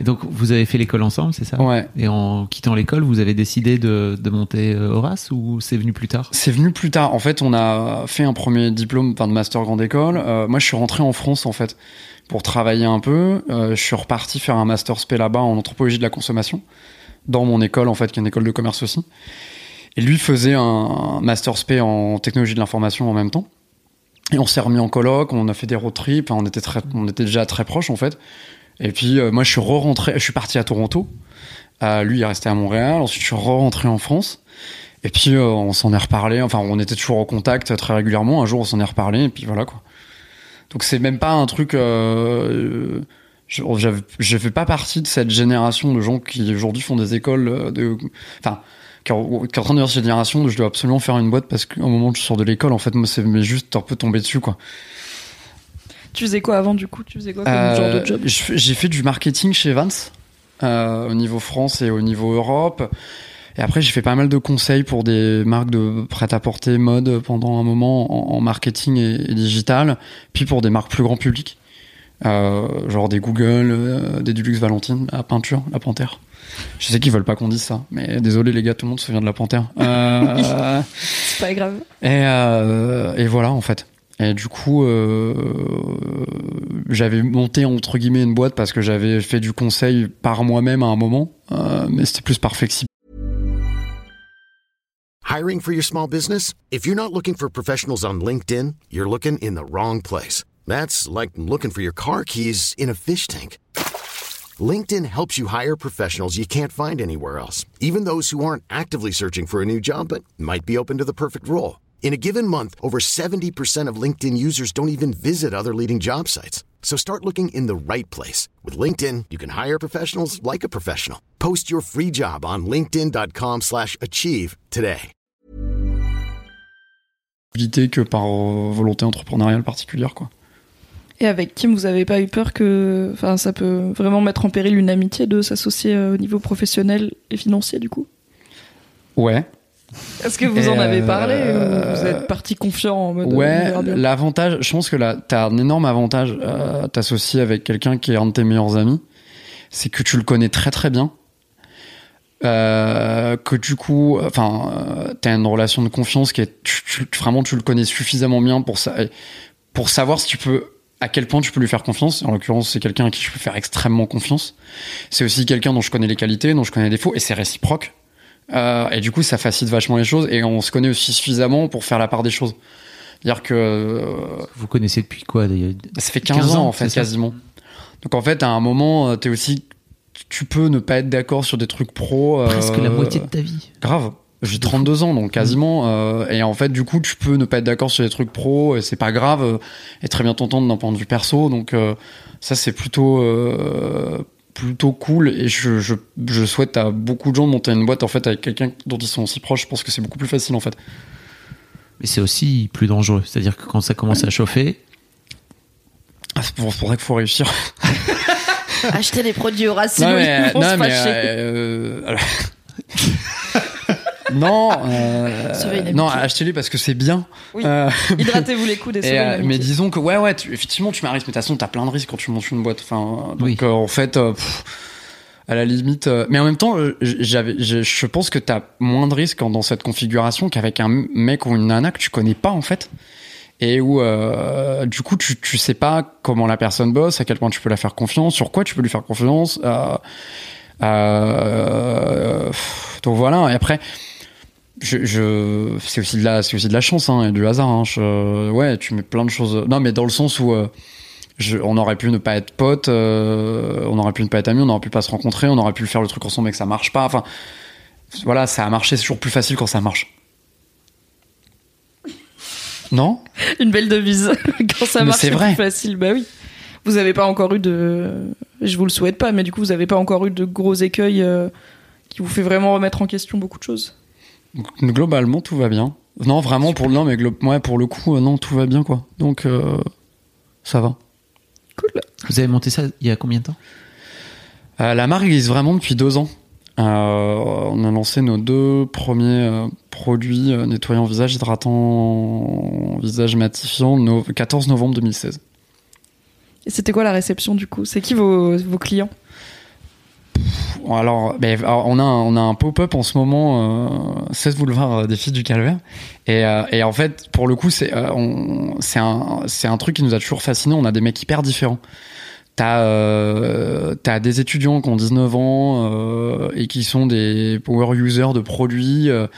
Et donc, vous avez fait l'école ensemble, c'est ça Ouais. Et en quittant l'école, vous avez décidé de, de monter euh, Horace ou c'est venu plus tard? C'est venu plus tard. En fait, on a fait un premier diplôme, enfin de master grande école. Euh, moi, je suis rentré en France, en fait, pour travailler un peu. Euh, je suis reparti faire un master spé là-bas en anthropologie de la consommation, dans mon école, en fait, qui est une école de commerce aussi. Et lui faisait un master spé en technologie de l'information en même temps. Et on s'est remis en coloc, on a fait des road trips, on était très, on était déjà très proches en fait. Et puis euh, moi je suis re-rentré, je suis parti à Toronto. Euh, lui il est resté à Montréal. Ensuite je suis re-rentré en France. Et puis euh, on s'en est reparlé. Enfin on était toujours en contact très régulièrement. Un jour on s'en est reparlé et puis voilà quoi. Donc c'est même pas un truc. Euh, je, je fais pas partie de cette génération de gens qui aujourd'hui font des écoles euh, de. Enfin qui est en train de dire cette génération je dois absolument faire une boîte parce qu'au moment où je sors de l'école en fait moi c'est juste un peu tombé dessus quoi. Tu faisais quoi avant du coup? Tu faisais quoi comme Euh, genre de job? J'ai fait du marketing chez Vance euh, au niveau France et au niveau Europe. Et après, j'ai fait pas mal de conseils pour des marques de prêt-à-porter mode pendant un moment en, en marketing et, et digital, puis pour des marques plus grand public, euh, genre des Google, euh, des Dulux Valentine, la peinture, la panthère. Je sais qu'ils veulent pas qu'on dise ça, mais désolé les gars, tout le monde se souvient de la panthère. Euh, C'est pas grave. et, euh, et voilà, en fait. Et du coup, euh, j'avais monté entre guillemets une boîte parce que j'avais fait du conseil par moi-même à un moment, euh, mais c'était plus par flexibilité. Hiring for your small business? If you're not looking for professionals on LinkedIn, you're looking in the wrong place. That's like looking for your car keys in a fish tank. LinkedIn helps you hire professionals you can't find anywhere else, even those who aren't actively searching for a new job but might be open to the perfect role. In a given month, over 70% of LinkedIn users don't even visit other leading job sites. So start looking in the right place. With LinkedIn, you can hire professionals like a professional. Post your free job on linkedin.com slash achieve today. que par euh, volonté entrepreneuriale particulière, quoi. Et avec Kim, vous avez pas eu peur que, enfin, ça peut vraiment mettre en péril une amitié de s'associer euh, au niveau professionnel et financier, du coup? Ouais, Est-ce que vous Et en avez euh, parlé ou vous êtes parti confiant en mode Ouais, bien l'avantage, je pense que là, t'as un énorme avantage à t'associer avec quelqu'un qui est un de tes meilleurs amis, c'est que tu le connais très très bien, euh, que du coup, enfin, euh, t'as une relation de confiance qui est, tu, tu- vraiment, tu le connais suffisamment bien pour ça, pour savoir si tu peux, à quel point tu peux lui faire confiance. En l'occurrence, c'est quelqu'un à qui je peux faire extrêmement confiance. C'est aussi quelqu'un dont je connais les qualités, dont je connais les défauts, et c'est réciproque. Euh, et du coup, ça facilite vachement les choses, et on se connaît aussi suffisamment pour faire la part des choses. C'est-à-dire que euh, Vous connaissez depuis quoi d'ailleurs? ça fait 15, 15 ans, en fait quasiment. Donc en fait à un moment euh, t'es aussi tu peux ne pas être d'accord sur des trucs pro. Presque la moitié de ta vie. Grave. J'ai 32 ans donc quasiment euh, et en fait du coup tu peux ne pas être d'accord sur des trucs pro et c'est pas grave euh, et très bien t'entendre d'un point de vue perso donc euh, ça c'est plutôt plutôt cool et je, je, je souhaite à beaucoup de gens de monter une boîte en fait avec quelqu'un dont ils sont aussi proches. Je pense que c'est beaucoup plus facile en fait. Mais c'est aussi plus dangereux. C'est-à-dire que quand ça commence à chauffer, ah, c'est pour, pour ça qu'il faut réussir. Acheter des produits au racine, non, mais, non, se mais, euh, alors- non, euh, non, achetez-les parce que c'est bien. Oui. Euh, Hydratez-vous les coudes et, et, euh, mais disons que ouais, ouais, tu- effectivement, tu mets un risque. Mais de toute façon, t'as plein de risques quand tu montes une boîte. Enfin, donc Oui. euh, en fait, euh, pff, à la limite. euh, mais en même temps, j'avais, je, je pense que t'as moins de risques dans cette configuration qu'avec un mec ou une nana que tu connais pas en fait. Et où euh, du coup tu, tu sais pas comment la personne bosse, à quel point tu peux la faire confiance, sur quoi tu peux lui faire confiance. Euh, euh, pff, donc voilà. Et après, je, je c'est aussi de la c'est aussi de la chance hein, et du hasard. Hein. Je- ouais, tu mets plein de choses. Non, mais dans le sens où euh, je, on aurait pu ne pas être potes, euh, on aurait pu ne pas être amis, on aurait pu pas se rencontrer, on aurait pu faire le truc ensemble mais que ça marche pas. Enfin, voilà, ça a marché. C'est toujours plus facile quand ça marche. Non? Une belle devise. Quand ça marche, c'est plus facile. Bah oui. Vous avez pas encore eu de. Je vous le souhaite pas, mais du coup, vous avez pas encore eu de gros écueils euh, qui vous fait vraiment remettre en question beaucoup de choses. Globalement, tout va bien. Non, vraiment pour non, mais glo- ouais, pour le coup, euh, non, tout va bien quoi. Donc euh, ça va. Cool. vous avez monté ça il y a combien de temps? Euh, la marque existe vraiment depuis deux ans. Euh, on a lancé nos deux premiers euh, produits euh, nettoyants visage, hydratants visage matifiant le 14 novembre 2016. Et c'était quoi la réception du coup? C'est qui vos, vos clients? Alors, ben, alors, on a un, on a un pop-up en ce moment, euh, 16 boulevard euh, des Filles du Calvaire. Et, euh, et en fait, pour le coup, c'est euh, un, un truc qui nous a toujours fasciné. On a des mecs hyper différents. T'as euh, des étudiants qui ont 19 ans euh, et qui sont des power users de produits, euh,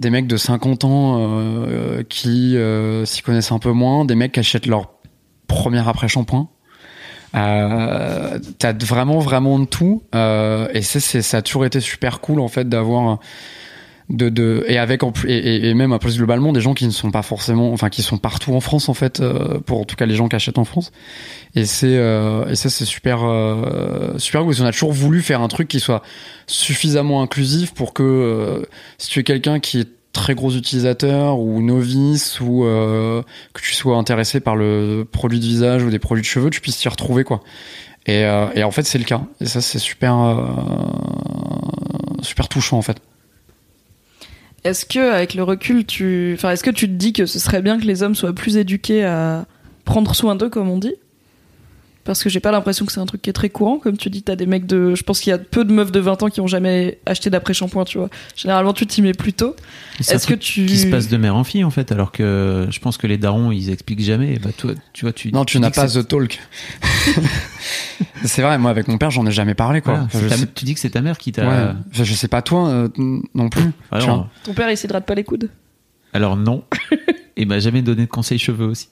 des mecs de 50 ans euh, qui euh, s'y connaissent un peu moins, des mecs qui achètent leur premier après-shampoing. Euh, t'as vraiment vraiment de tout. Euh, et c'est ça a toujours été super cool en fait d'avoir de, de et avec en plus et, et- même peu plus globalement des gens qui ne sont pas forcément enfin qui sont partout en France en fait euh, pour en tout cas les gens qui achètent en France. Et c'est euh, et ça c'est super euh, super cool. Parce qu'on a toujours voulu faire un truc qui soit suffisamment inclusif pour que euh, si tu es quelqu'un qui est très gros utilisateur ou novice ou euh, que tu sois intéressé par le produit de visage ou des produits de cheveux, tu puisses t'y retrouver quoi. Et, euh, en fait c'est le cas. Et ça c'est super euh, super touchant en fait. Est-ce que avec le recul, tu, est-ce que tu te dis que ce serait bien que les hommes soient plus éduqués à prendre soin d'eux, comme on dit? Parce que j'ai pas l'impression que c'est un truc qui est très courant. Comme tu dis, t'as des mecs de. Je pense qu'il y a peu de meufs de 20 ans qui ont jamais acheté d'après-shampoing, tu vois. Généralement, tu t'y mets plus tôt. Est-ce que tu. qui se passe de mère en fille en fait, alors que je pense que les darons ils expliquent jamais. Bah toi, tu vois, tu Non, tu n'as pas the talk. c'est vrai, moi avec mon père, j'en ai jamais parlé quoi. voilà, Enfin, c'est je ta- sais- tu dis que c'est ta mère qui t'a. ouais. je, je sais pas toi euh, non plus. Ah non. vois. Ton père, il s'hydrate pas les coudes Alors non. Et m'a jamais donné de conseils cheveux aussi.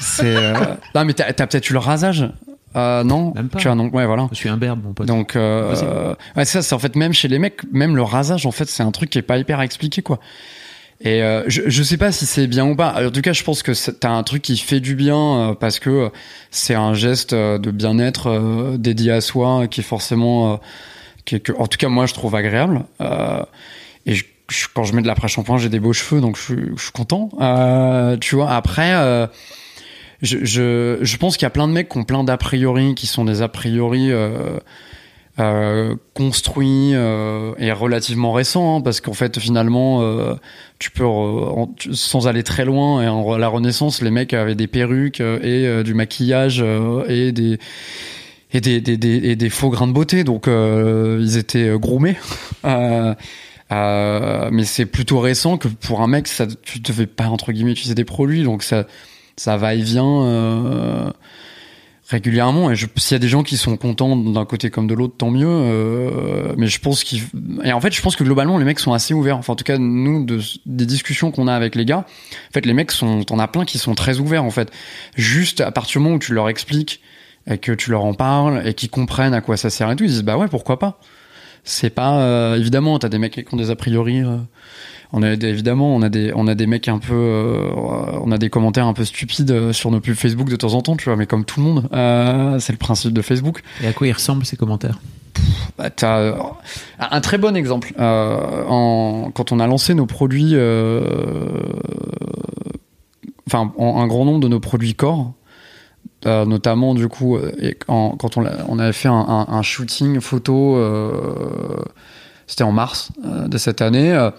C'est euh, non mais t'as t'as peut-être eu le rasage. Euh, non, Même pas. tu vois donc ouais voilà. Je suis un berbe, mon pote. Donc euh, ouais, ça c'est en fait même chez les mecs, même le rasage en fait c'est un truc qui est pas hyper expliqué quoi. Et euh, je, je sais pas si c'est bien ou pas. Alors, en tout cas, je pense que t'as un truc qui fait du bien euh, parce que euh, c'est un geste euh, de bien-être euh, dédié à soi qui est forcément, euh, qui est que, en tout cas moi je trouve agréable. Euh, et je- je- quand je mets de l'après-shampoing, j'ai des beaux cheveux, donc je, suis- je suis content. Euh, tu vois. Après, euh, je, je, je pense qu'il y a plein de mecs qui ont plein d'a priori, qui sont des a priori euh, euh, construits euh, et relativement récents, hein, parce qu'en fait finalement, euh, tu peux, en- sans aller très loin, et en, la Renaissance, les mecs avaient des perruques euh, et euh, du maquillage et des et des, et des faux grains de beauté, donc ils étaient groomés. Mais c'est plutôt récent que pour un mec, ça, tu devais pas entre guillemets utiliser des produits, donc ça, ça va et vient euh, régulièrement. Et s'il y a des gens qui sont contents d'un côté comme de l'autre, tant mieux. euh, mais je pense qu'il et en fait, je pense que globalement, les mecs sont assez ouverts. Enfin, en tout cas, nous, de, des discussions qu'on a avec les gars, en fait, les mecs sont, t'en as plein qui sont très ouverts en fait. Juste à partir du moment où tu leur expliques et que tu leur en parles et qu'ils comprennent à quoi ça sert et tout, ils disent bah ouais, pourquoi pas. C'est pas euh, évidemment, t'as des mecs qui ont des a priori. euh, on a des- évidemment, on a des, on a des mecs un peu, euh, on a des commentaires un peu stupides sur nos pubs Facebook de temps en temps, tu vois, mais comme tout le monde, c'est le principe de Facebook. Et à quoi ils ressemblent ces commentaires? Bah, t'as un très bon exemple. En, quand on a lancé nos produits, enfin en- un grand nombre de nos produits corps, euh, notamment du coup, euh, quand on, avait fait un, shooting photo, euh, c'était en mars de cette année.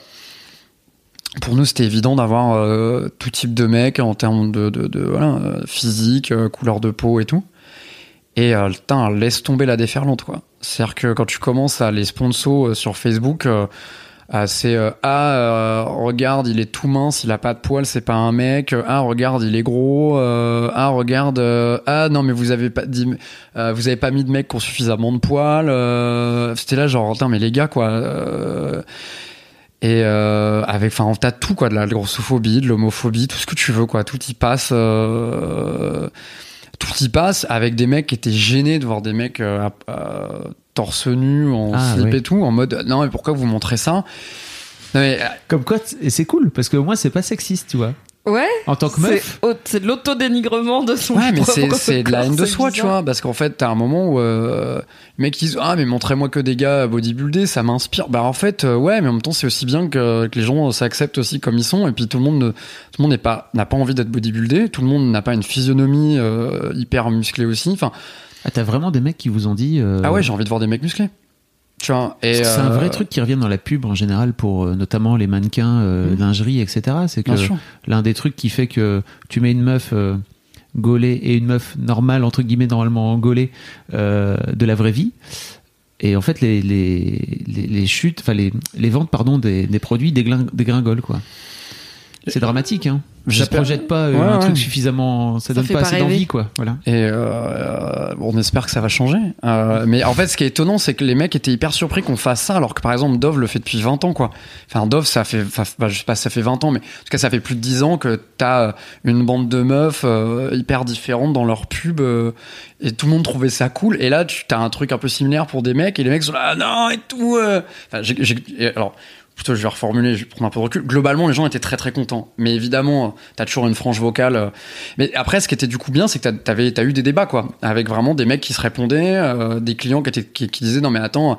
pour nous, c'était évident d'avoir tout type de mecs en termes de, physique, couleur de peau et tout. Et putain, laisse tomber la déferlante, quoi. C'est-à-dire que quand tu commences à les sponsors euh, sur Facebook, euh, ah, c'est euh, ah euh, regarde il est tout mince il a pas de poils c'est pas un mec. Ah regarde il est gros. Euh, ah regarde euh, ah non mais vous avez pas dit euh, vous avez pas mis de mecs qui ont suffisamment de poils. Euh, c'était là genre mais les gars quoi euh, et euh, avec enfin t'as tout quoi de la grossophobie de l'homophobie tout ce que tu veux quoi. Tout y passe euh, tout y passe avec des mecs qui étaient gênés de voir des mecs euh, euh, torse nu en Ah, slip oui. et tout en mode non mais pourquoi vous montrez ça? Non mais euh, Comme quoi, et c'est cool parce que au moins c'est pas sexiste, tu vois. Ouais. En tant que meuf, C'est de l'autodénigrement de son ouais mais c'est de la haine de soi tu vois parce qu'en fait t'as un moment où euh, les mecs ils disent ah mais montrez-moi que des gars bodybuildés ça m'inspire bah en fait euh, ouais mais en même temps c'est aussi bien que, que les gens s'acceptent aussi comme ils sont et puis tout le monde tout le monde n'est pas n'a pas envie d'être bodybuildé tout le monde n'a pas une physionomie euh, hyper musclée aussi enfin ah, t'as vraiment des mecs qui vous ont dit. euh, ah ouais j'ai envie de voir des mecs musclés tu vois et Parce que C'est un euh, vrai truc qui revient dans la pub en général pour euh, notamment les mannequins, Mhm. lingerie, etc. C'est que l'un des trucs qui fait que tu mets une meuf gaulée et une meuf normale, entre guillemets, normalement gaulée, euh, de la vraie vie. Et en fait, les, les, les, les chutes, enfin les, les ventes pardon, des, des produits dégringolent. quoi. C'est dramatique, hein. Ça J'espère- projette pas euh, Ouais, un ouais. truc suffisamment. Ça, Ça donne pas pas assez d'envie, quoi. Voilà. Et euh, on espère que ça va changer. Euh, mais en fait, ce qui est étonnant, c'est que les mecs étaient hyper surpris qu'on fasse ça, alors que par exemple, Dove le fait depuis 20 ans, quoi. Enfin, Dove, ça fait, enfin, bah, je sais pas, si ça fait 20 ans, mais en tout cas, ça fait plus de 10 ans que t'as euh, une bande de meufs euh, hyper différentes dans leur pub, euh, et tout le monde trouvait ça cool. Et là, tu as un truc un peu similaire pour des mecs, et les mecs sont là, ah non, et tout. euh. Enfin, j'ai- j'ai- et alors. Plutôt, je vais reformuler, je vais prendre un peu de recul. Globalement, les gens étaient très très contents. Mais évidemment, t'as toujours une frange vocale. euh, mais après, ce qui était du coup bien, c'est que t'avais, t'as eu des débats, quoi, avec vraiment des mecs qui se répondaient, euh, des clients qui disaient non mais attends,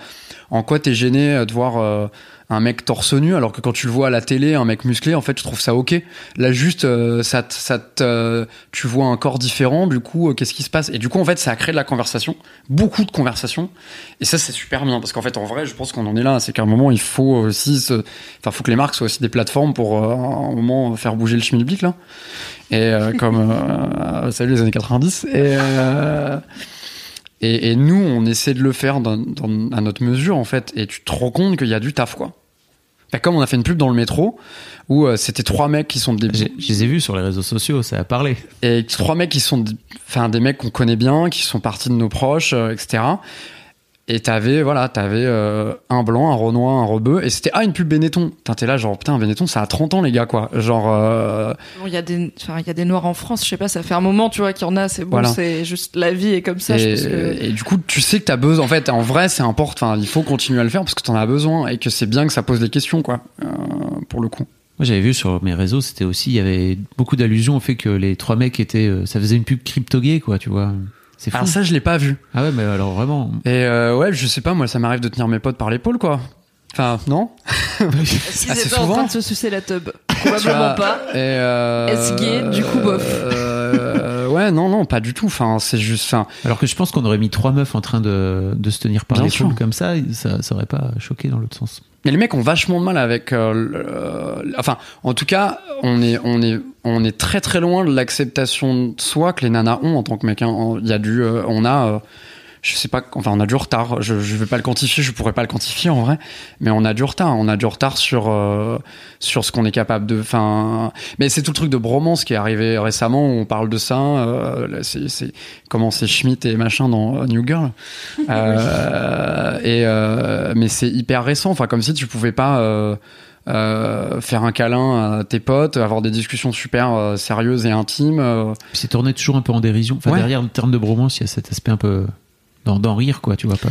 en quoi t'es gêné de voir euh, un mec torse nu alors que quand tu le vois à la télé, un mec musclé, en fait, tu trouves ça ok. Là, juste, euh, ça, ça euh, tu vois un corps différent, du coup, euh, qu'est-ce qui se passe? Et du coup, en fait, ça a créé de la conversation, beaucoup de conversation. Et ça, c'est super bien parce qu'en fait, en vrai, je pense qu'on en est là. C'est qu'à un moment, il faut aussi, enfin, faut que les marques soient aussi des plateformes pour euh, un moment faire bouger le schmilblick là. Et comme salut les années 90. Et Et, et nous, on essaie de le faire dans, dans- à notre mesure, en fait. Et tu te rends compte qu'il y a du taf, quoi. Bah, comme on a fait une pub dans le métro, où euh, c'était trois mecs qui sont des... Je les ai vus sur les réseaux sociaux, ça a parlé. Et trois mecs qui sont, enfin, des mecs qu'on connaît bien, qui sont partis de nos proches, euh, etc. Et t'avais, voilà, t'avais euh, un blanc, un renois, un rebeu, et c'était, ah, une pub Benetton. Putain, t'es là, genre, putain, Benetton, ça a 30 ans, les gars, quoi. Genre, euh, Bon, Il y a des, enfin, il y a des noirs en France, je sais pas, ça fait un moment, tu vois, qu'il y en a, c'est bon, Voilà. c'est juste la vie est comme ça. je et, pense que... et du coup, tu sais que t'as besoin, en fait, en vrai, c'est important, enfin, il faut continuer à le faire parce que t'en as besoin, et que c'est bien que ça pose des questions, quoi, euh, pour le coup. Moi, j'avais vu sur mes réseaux, c'était aussi, il y avait beaucoup d'allusions au fait que les trois mecs étaient, euh, ça faisait une pub crypto-gay, quoi, tu vois. C'est fou. Alors ça, je l'ai pas vu. Ah ouais, mais alors vraiment. Et euh, ouais, je sais pas, moi, ça m'arrive de tenir mes potes par l'épaule, quoi. Enfin, non? S'ils assez étaient en train de se sucer la tub, probablement pas. Et euh, Est-ce gay Du coup, bof? euh, ouais, non, non, pas du tout. Enfin, c'est juste. Enfin, Alors que je pense qu'on aurait mis trois meufs en train de, de se tenir par Bien l'épaule sûr. comme ça, ça, ça aurait pas choqué dans l'autre sens. Mais les mecs ont vachement de mal avec. euh, le- enfin, en tout cas, on est, très très loin de l'acceptation de soi que les nanas ont en tant que mec. hein. Il y a du, euh, on a. euh, je sais pas, enfin, on a du retard. Je, je vais pas le quantifier, je pourrais pas le quantifier en vrai, mais on a du retard. On a du retard sur euh, sur ce qu'on est capable de. Enfin, mais c'est tout le truc de bromance qui est arrivé récemment. Où on parle de ça. Euh, c'est, comment c'est Schmidt et machin dans euh, New Girl. Euh, et mais c'est hyper récent. Enfin, comme si tu pouvais pas. euh, faire un câlin à tes potes, avoir des discussions super euh, sérieuses et intimes. euh, c'est tourné toujours un peu en dérision. Enfin, Ouais. derrière le terme de bromance, il y a cet aspect un peu d'en, rire, quoi. Tu vois pas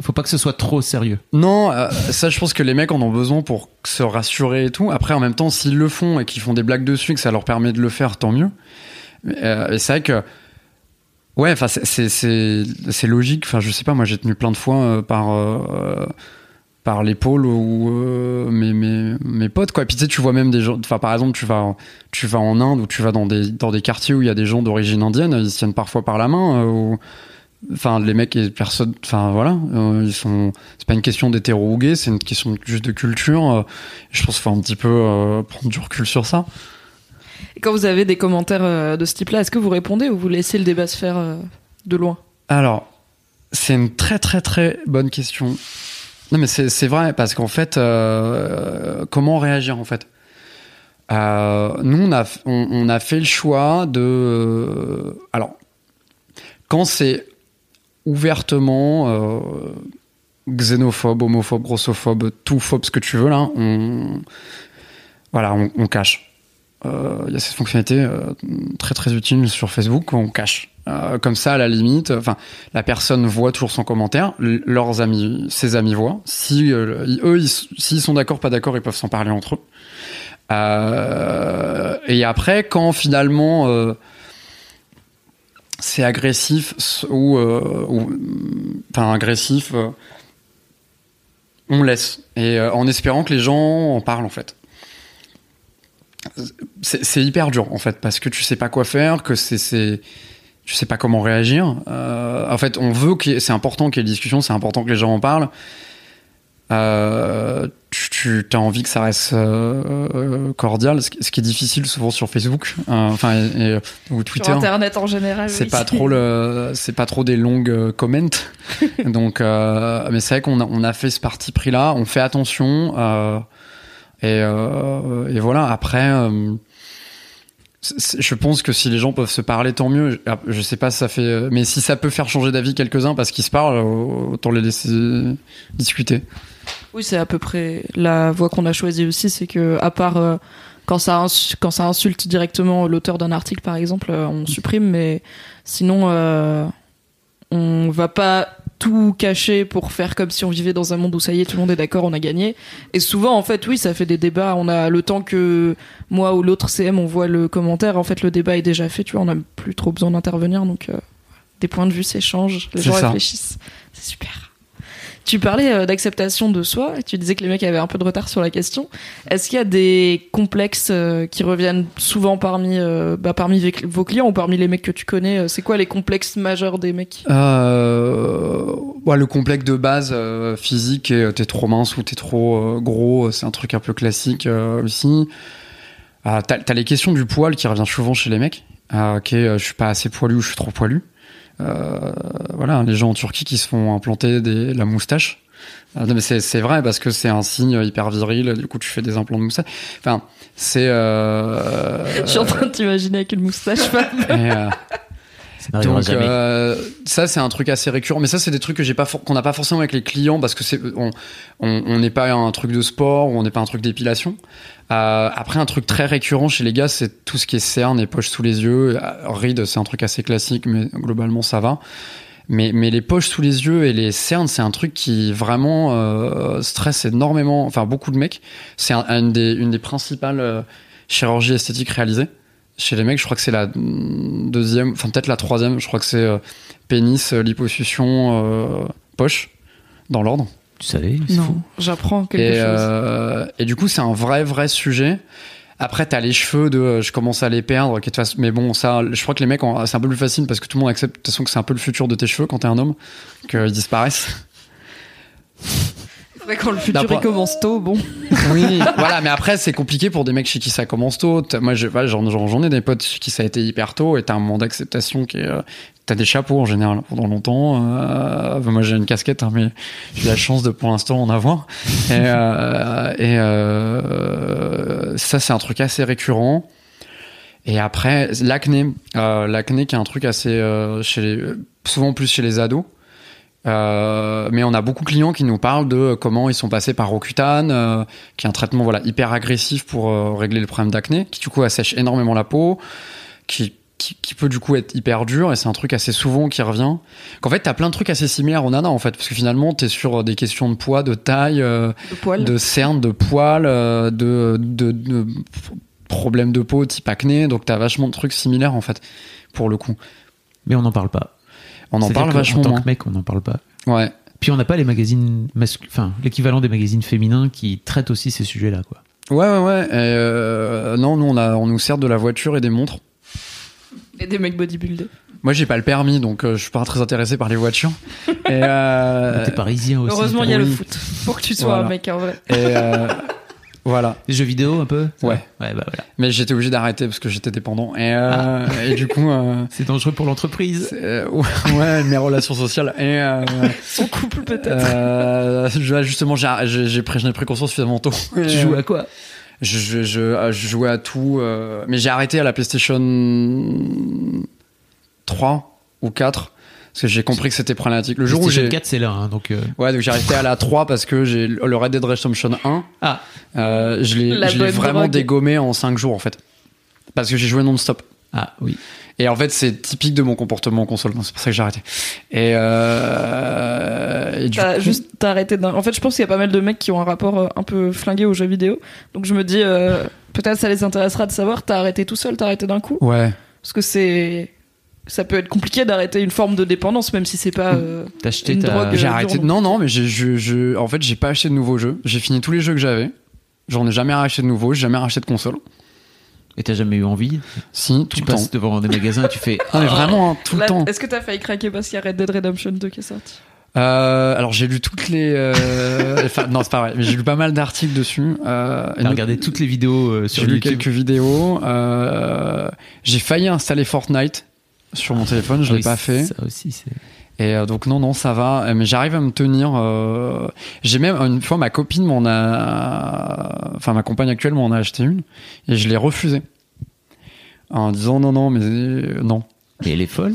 faut pas que ce soit trop sérieux. Non, euh, ça je pense que les mecs en ont besoin pour se rassurer et tout. Après, en même temps, s'ils le font et qu'ils font des blagues dessus, que ça leur permet de le faire, tant mieux. Euh, c'est vrai que, ouais, enfin, c'est- logique. Enfin, je sais pas, moi j'ai tenu plein de fois euh, par euh, par l'épaule ou mes, mes mes potes quoi. Et puis tu sais, tu vois même des gens. Enfin, par exemple, tu vas tu vas en Inde ou tu vas dans des dans des quartiers où il y a des gens d'origine indienne, ils se tiennent parfois par la main. ou Enfin, les mecs et personne. Enfin, voilà, euh, ils sont. C'est pas une question d'hétéro ou gay, c'est une question juste de culture. euh, je pense qu'il faut un petit peu euh, prendre du recul sur ça. Et quand vous avez des commentaires de ce type-là, est-ce que vous répondez ou vous laissez le débat se faire de loin? Alors, c'est une très très très bonne question. Non, mais c'est vrai parce qu'en fait, comment réagir en fait? Nous, on a on, on a fait le choix de. alors, quand c'est ouvertement euh, xénophobe, homophobe, grossophobe, tout phobe, ce que tu veux là, on voilà, on, cache. Euh, Il y a cette fonctionnalité euh, très très utile sur Facebook, on cache. Euh, comme ça, à la limite, enfin, la personne voit toujours son commentaire, leurs amis, ses amis voient. Si euh, eux, s'ils sont d'accord, pas d'accord, ils peuvent s'en parler entre eux. Euh, et après, quand finalement euh, c'est agressif euh, ou, enfin agressif, euh, on laisse et euh, en espérant que les gens en parlent en fait. C'est hyper dur en fait parce que tu sais pas quoi faire, que c'est tu sais pas comment réagir. En fait, on veut que c'est important qu'il y ait des discussions, c'est important que les gens en parlent. Euh, tu, tu as envie que ça reste euh, euh, cordial, ce qui, ce qui est difficile souvent sur Facebook, euh, enfin et- ou Twitter. Sur Internet en général. C'est oui. pas trop le, c'est pas trop des longues euh, comments. Donc, euh, mais c'est vrai qu'on a, on a fait ce parti pris là. On fait attention. euh, et, euh, et voilà. Après, euh, je pense que si les gens peuvent se parler, tant mieux. Je, je sais pas si ça fait, euh, mais si ça peut faire changer d'avis quelques-uns parce qu'ils se parlent, euh, autant les laisser discuter. Oui, c'est à peu près la voie qu'on a choisie aussi, c'est que à part euh, quand ça quand ça insulte directement l'auteur d'un article par exemple, euh, on supprime, mais sinon euh, on va pas tout cacher pour faire comme si on vivait dans un monde où ça y est, tout le monde est d'accord, on a gagné. Et souvent, en fait, oui, ça fait des débats. On a le temps que moi ou l'autre CM, on voit le commentaire. En fait, le débat est déjà fait. Tu vois, on n'a plus trop besoin d'intervenir. Donc, euh, des points de vue s'échangent, les gens ça. réfléchissent. C'est super. Tu parlais euh, d'acceptation de soi tu disais que les mecs avaient un peu de retard sur la question. Est-ce qu'il y a des complexes euh, qui reviennent souvent parmi, euh, bah, parmi vos- clients ou parmi les mecs que tu connais Euh, C'est quoi les complexes majeurs des mecs? Euh, ouais, le complexe de base euh, physique euh, t'es trop mince ou t'es trop euh, gros, euh, c'est un truc un peu classique euh, aussi. Euh, t'as, les questions du poil qui revient souvent chez les mecs, euh, est euh, je suis pas assez poilu ou je suis trop poilu. Euh, voilà, les gens en Turquie qui se font implanter des, la moustache. Ah, non, mais c'est c'est vrai parce que c'est un signe hyper viril. Du coup, tu fais des implants de moustache. Enfin, c'est. Euh, Je suis en train de t'imaginer avec une moustache. Et, euh, Ça donc euh, ça c'est un truc assez récurrent mais ça c'est des trucs que j'ai pas qu'on n'a pas forcément avec les clients parce que c'est on on on n'est pas un truc de sport ou on n'est pas un truc d'épilation. Euh, après un truc très récurrent chez les gars c'est tout ce qui est cerne et poches sous les yeux. Euh, ride c'est un truc assez classique mais globalement ça va. Mais mais les poches sous les yeux et les cernes c'est un truc qui vraiment euh, stresse énormément enfin beaucoup de mecs. C'est un- une des une des principales euh, chirurgies esthétiques réalisées chez les mecs, je crois que c'est la deuxième, enfin peut-être la troisième, je crois que c'est euh, pénis, euh, liposuction, euh, poche, dans l'ordre. Tu savais. Non, j'apprends quelque Et, chose. euh, et du coup, c'est un vrai, vrai sujet. Après, t'as les cheveux de euh, je commence à les perdre, mais bon, ça, je crois que les mecs, ont- c'est un peu plus facile parce que tout le monde accepte de toute façon que c'est un peu le futur de tes cheveux quand t'es un homme, qu'ils disparaissent. Vrai, quand le futur il commence tôt, bon. Oui, voilà, mais après, c'est compliqué pour des mecs chez qui ça commence tôt. Moi, je- voilà, j'en ai des potes chez qui ça a été hyper tôt et t'as un moment d'acceptation qui est. euh, T'as des chapeaux en général pendant longtemps. euh, moi, j'ai une casquette, hein, mais j'ai la chance de pour l'instant en avoir. Et, euh, et ça, c'est un truc assez récurrent. Et après, l'acné, l'acné qui est un truc assez chez les, souvent plus chez les ados. Euh, mais on a beaucoup de clients qui nous parlent de comment ils sont passés par Rocutan, euh, qui est un traitement voilà hyper agressif pour euh, régler le problème d'acné, qui du coup assèche énormément la peau, qui, qui, qui peut du coup être hyper dur et c'est un truc assez souvent qui revient. Qu'en fait t'as plein de trucs assez similaires au nana en fait, parce que finalement t'es sur des questions de poids, de taille, euh, Le poil. de cernes, de poils, euh, de, de, de problèmes de peau type acné, donc t'as vachement de trucs similaires en fait pour le coup. Mais on n'en parle pas. On en parle que, vachement En tant moins. que mec, on n'en parle pas. Ouais. Puis on n'a pas les magazines masculins, enfin l'équivalent des magazines féminins qui traitent aussi ces sujets-là, quoi. Ouais, ouais, ouais. Et, euh, non, nous, on, a, on nous sert de la voiture et des montres. Et des mecs bodybuildés. Moi, j'ai pas le permis, donc euh, je suis pas très intéressé par les voitures. Et, euh, T'es parisien aussi. Heureusement, il y a oui. le foot. Faut que tu sois Voilà. un mec en vrai. et, euh, voilà. Les jeux vidéo un peu Ouais. Ouais, bah voilà. Mais j'étais obligé d'arrêter parce que j'étais dépendant. Et, euh, et du coup, euh, C'est dangereux pour l'entreprise. euh, ouais, mes relations sociales. Et Son couple peut-être. justement, j'ai pris, j'en ai pris conscience suffisamment tôt. Tu joues à quoi je, je, je, je jouais à tout, mais j'ai arrêté à la PlayStation 3 ou 4 parce que j'ai compris que c'était problématique. Le jour où j'ai 4, c'est là, hein, donc. euh, Ouais, donc j'ai arrêté à la 3 parce que j'ai le Red Dead Redemption 1. Ah, Euh, je l'ai La je l'ai bonne vraiment drogue. dégommé en 5 jours en fait. Parce que j'ai joué non-stop. ah oui. Et en fait, c'est typique de mon comportement en console. donc C'est pour ça que j'ai arrêté. Et, euh, et du T'as coup, juste t'as arrêté d'un. En fait, je pense qu'il y a pas mal de mecs qui ont un rapport euh, un peu flingué aux jeux vidéo. Donc je me dis, euh, peut-être ça les intéressera de savoir. T'as arrêté tout seul, t'as arrêté d'un coup. Ouais. Parce que c'est. Ça peut être compliqué d'arrêter une forme de dépendance, même si c'est pas. euh, T'as acheté Une ta. drogue, J'ai arrêté. Non, non, mais j'ai, je, je, en fait, j'ai pas acheté de nouveaux jeux. J'ai fini tous les jeux que j'avais. J'en ai jamais racheté de nouveaux. J'ai jamais racheté de console. Et t'as jamais eu envie? Si, tout Tu le temps. passes devant des magasins, tu fais. Non, mais vraiment, hein, tout là, le temps. Est-ce que t'as failli craquer parce qu'il y a Red Dead Redemption 2 qui est sorti? Euh, alors j'ai lu toutes les. euh, enfin, non, c'est pas vrai. Mais j'ai lu pas mal d'articles dessus. Euh, et regardé toutes les vidéos euh, J'ai sur lu YouTube. quelques vidéos. Euh, j'ai failli installer Fortnite sur mon téléphone. Je Ah l'ai oui, pas fait. Ça aussi, c'est. Et euh, donc non, non, ça va. Euh, Mais j'arrive à me tenir. euh, J'ai même une fois ma copine m'en a, enfin ma compagne actuelle m'en a acheté une et je l'ai refusée en disant non, non, mais non. Mais elle est folle.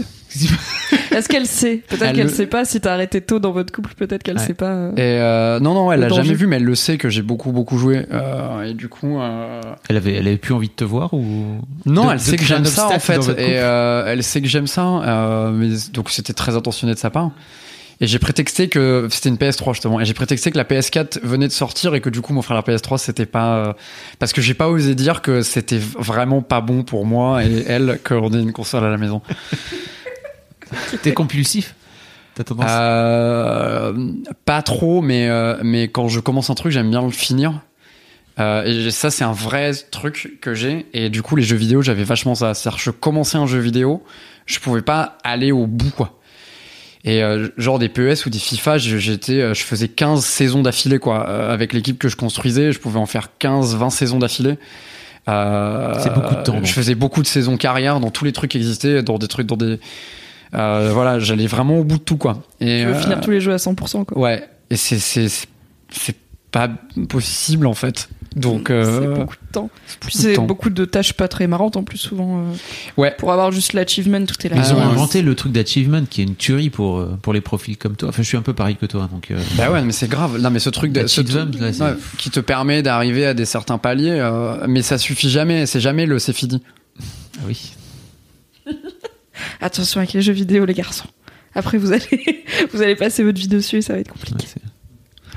Est-ce qu'elle sait? Peut-être Elle qu'elle le- sait pas. Si t'as arrêté tôt dans votre couple, peut-être qu'elle Ouais. sait pas. euh. Et euh, non, non, elle Le l'a jamais vu, mais elle le sait que j'ai beaucoup, beaucoup joué. Euh, et du coup, euh, Elle avait, elle avait plus envie de te voir ou. non, De- elle de sait que j'aime ça en fait. Et elle sait que j'aime ça. mais donc c'était très intentionné de sa part. Et j'ai prétexté que c'était une PS3 justement. Et j'ai prétexté que la PS4 venait de sortir et que du coup m'offrir la PS3 c'était pas parce que j'ai pas osé dire que c'était vraiment pas bon pour moi et elle qu'on ait une console à la maison. T'es compulsif T'as tendance. Euh, pas trop, mais euh, mais quand je commence un truc j'aime bien le finir. Euh, et ça c'est un vrai truc que j'ai et du coup les jeux vidéo j'avais vachement ça. C'est-à-dire je commençais un jeu vidéo, je pouvais pas aller au bout quoi. Et euh, genre des PES ou des FIFA, je- j'étais, je faisais 15 saisons d'affilée quoi. Euh, avec l'équipe que je construisais, je pouvais en faire 15, 20 saisons d'affilée. C'est beaucoup de temps. Je faisais beaucoup de saisons carrière dans tous les trucs qui existaient, dans des trucs, dans des Euh, voilà, j'allais vraiment au bout de tout, quoi. Et, Tu veux euh, finir tous les jeux à 100%, quoi. Ouais, et c'est c'est c'est- c'est pas possible en fait. Donc C'est euh, beaucoup de temps. c'est Puis beaucoup de c'est temps. beaucoup de tâches pas très marrantes en plus, souvent. euh, Ouais. Pour avoir juste l'achievement, tout est là. Ils ont ouais. inventé le truc d'achievement qui est une tuerie pour, pour les profils comme toi. Enfin, je suis un peu pareil que toi, donc. euh, Bah ouais, mais c'est grave. Non, mais ce truc de, La ce cheat truc- bump, là, c'est- ouais, qui te permet d'arriver à des certains paliers, euh, mais ça suffit jamais. C'est jamais le c'est fini. ah oui. Attention avec les jeux vidéo, les garçons. Après, vous allez, vous allez passer votre vie dessus et ça va être compliqué.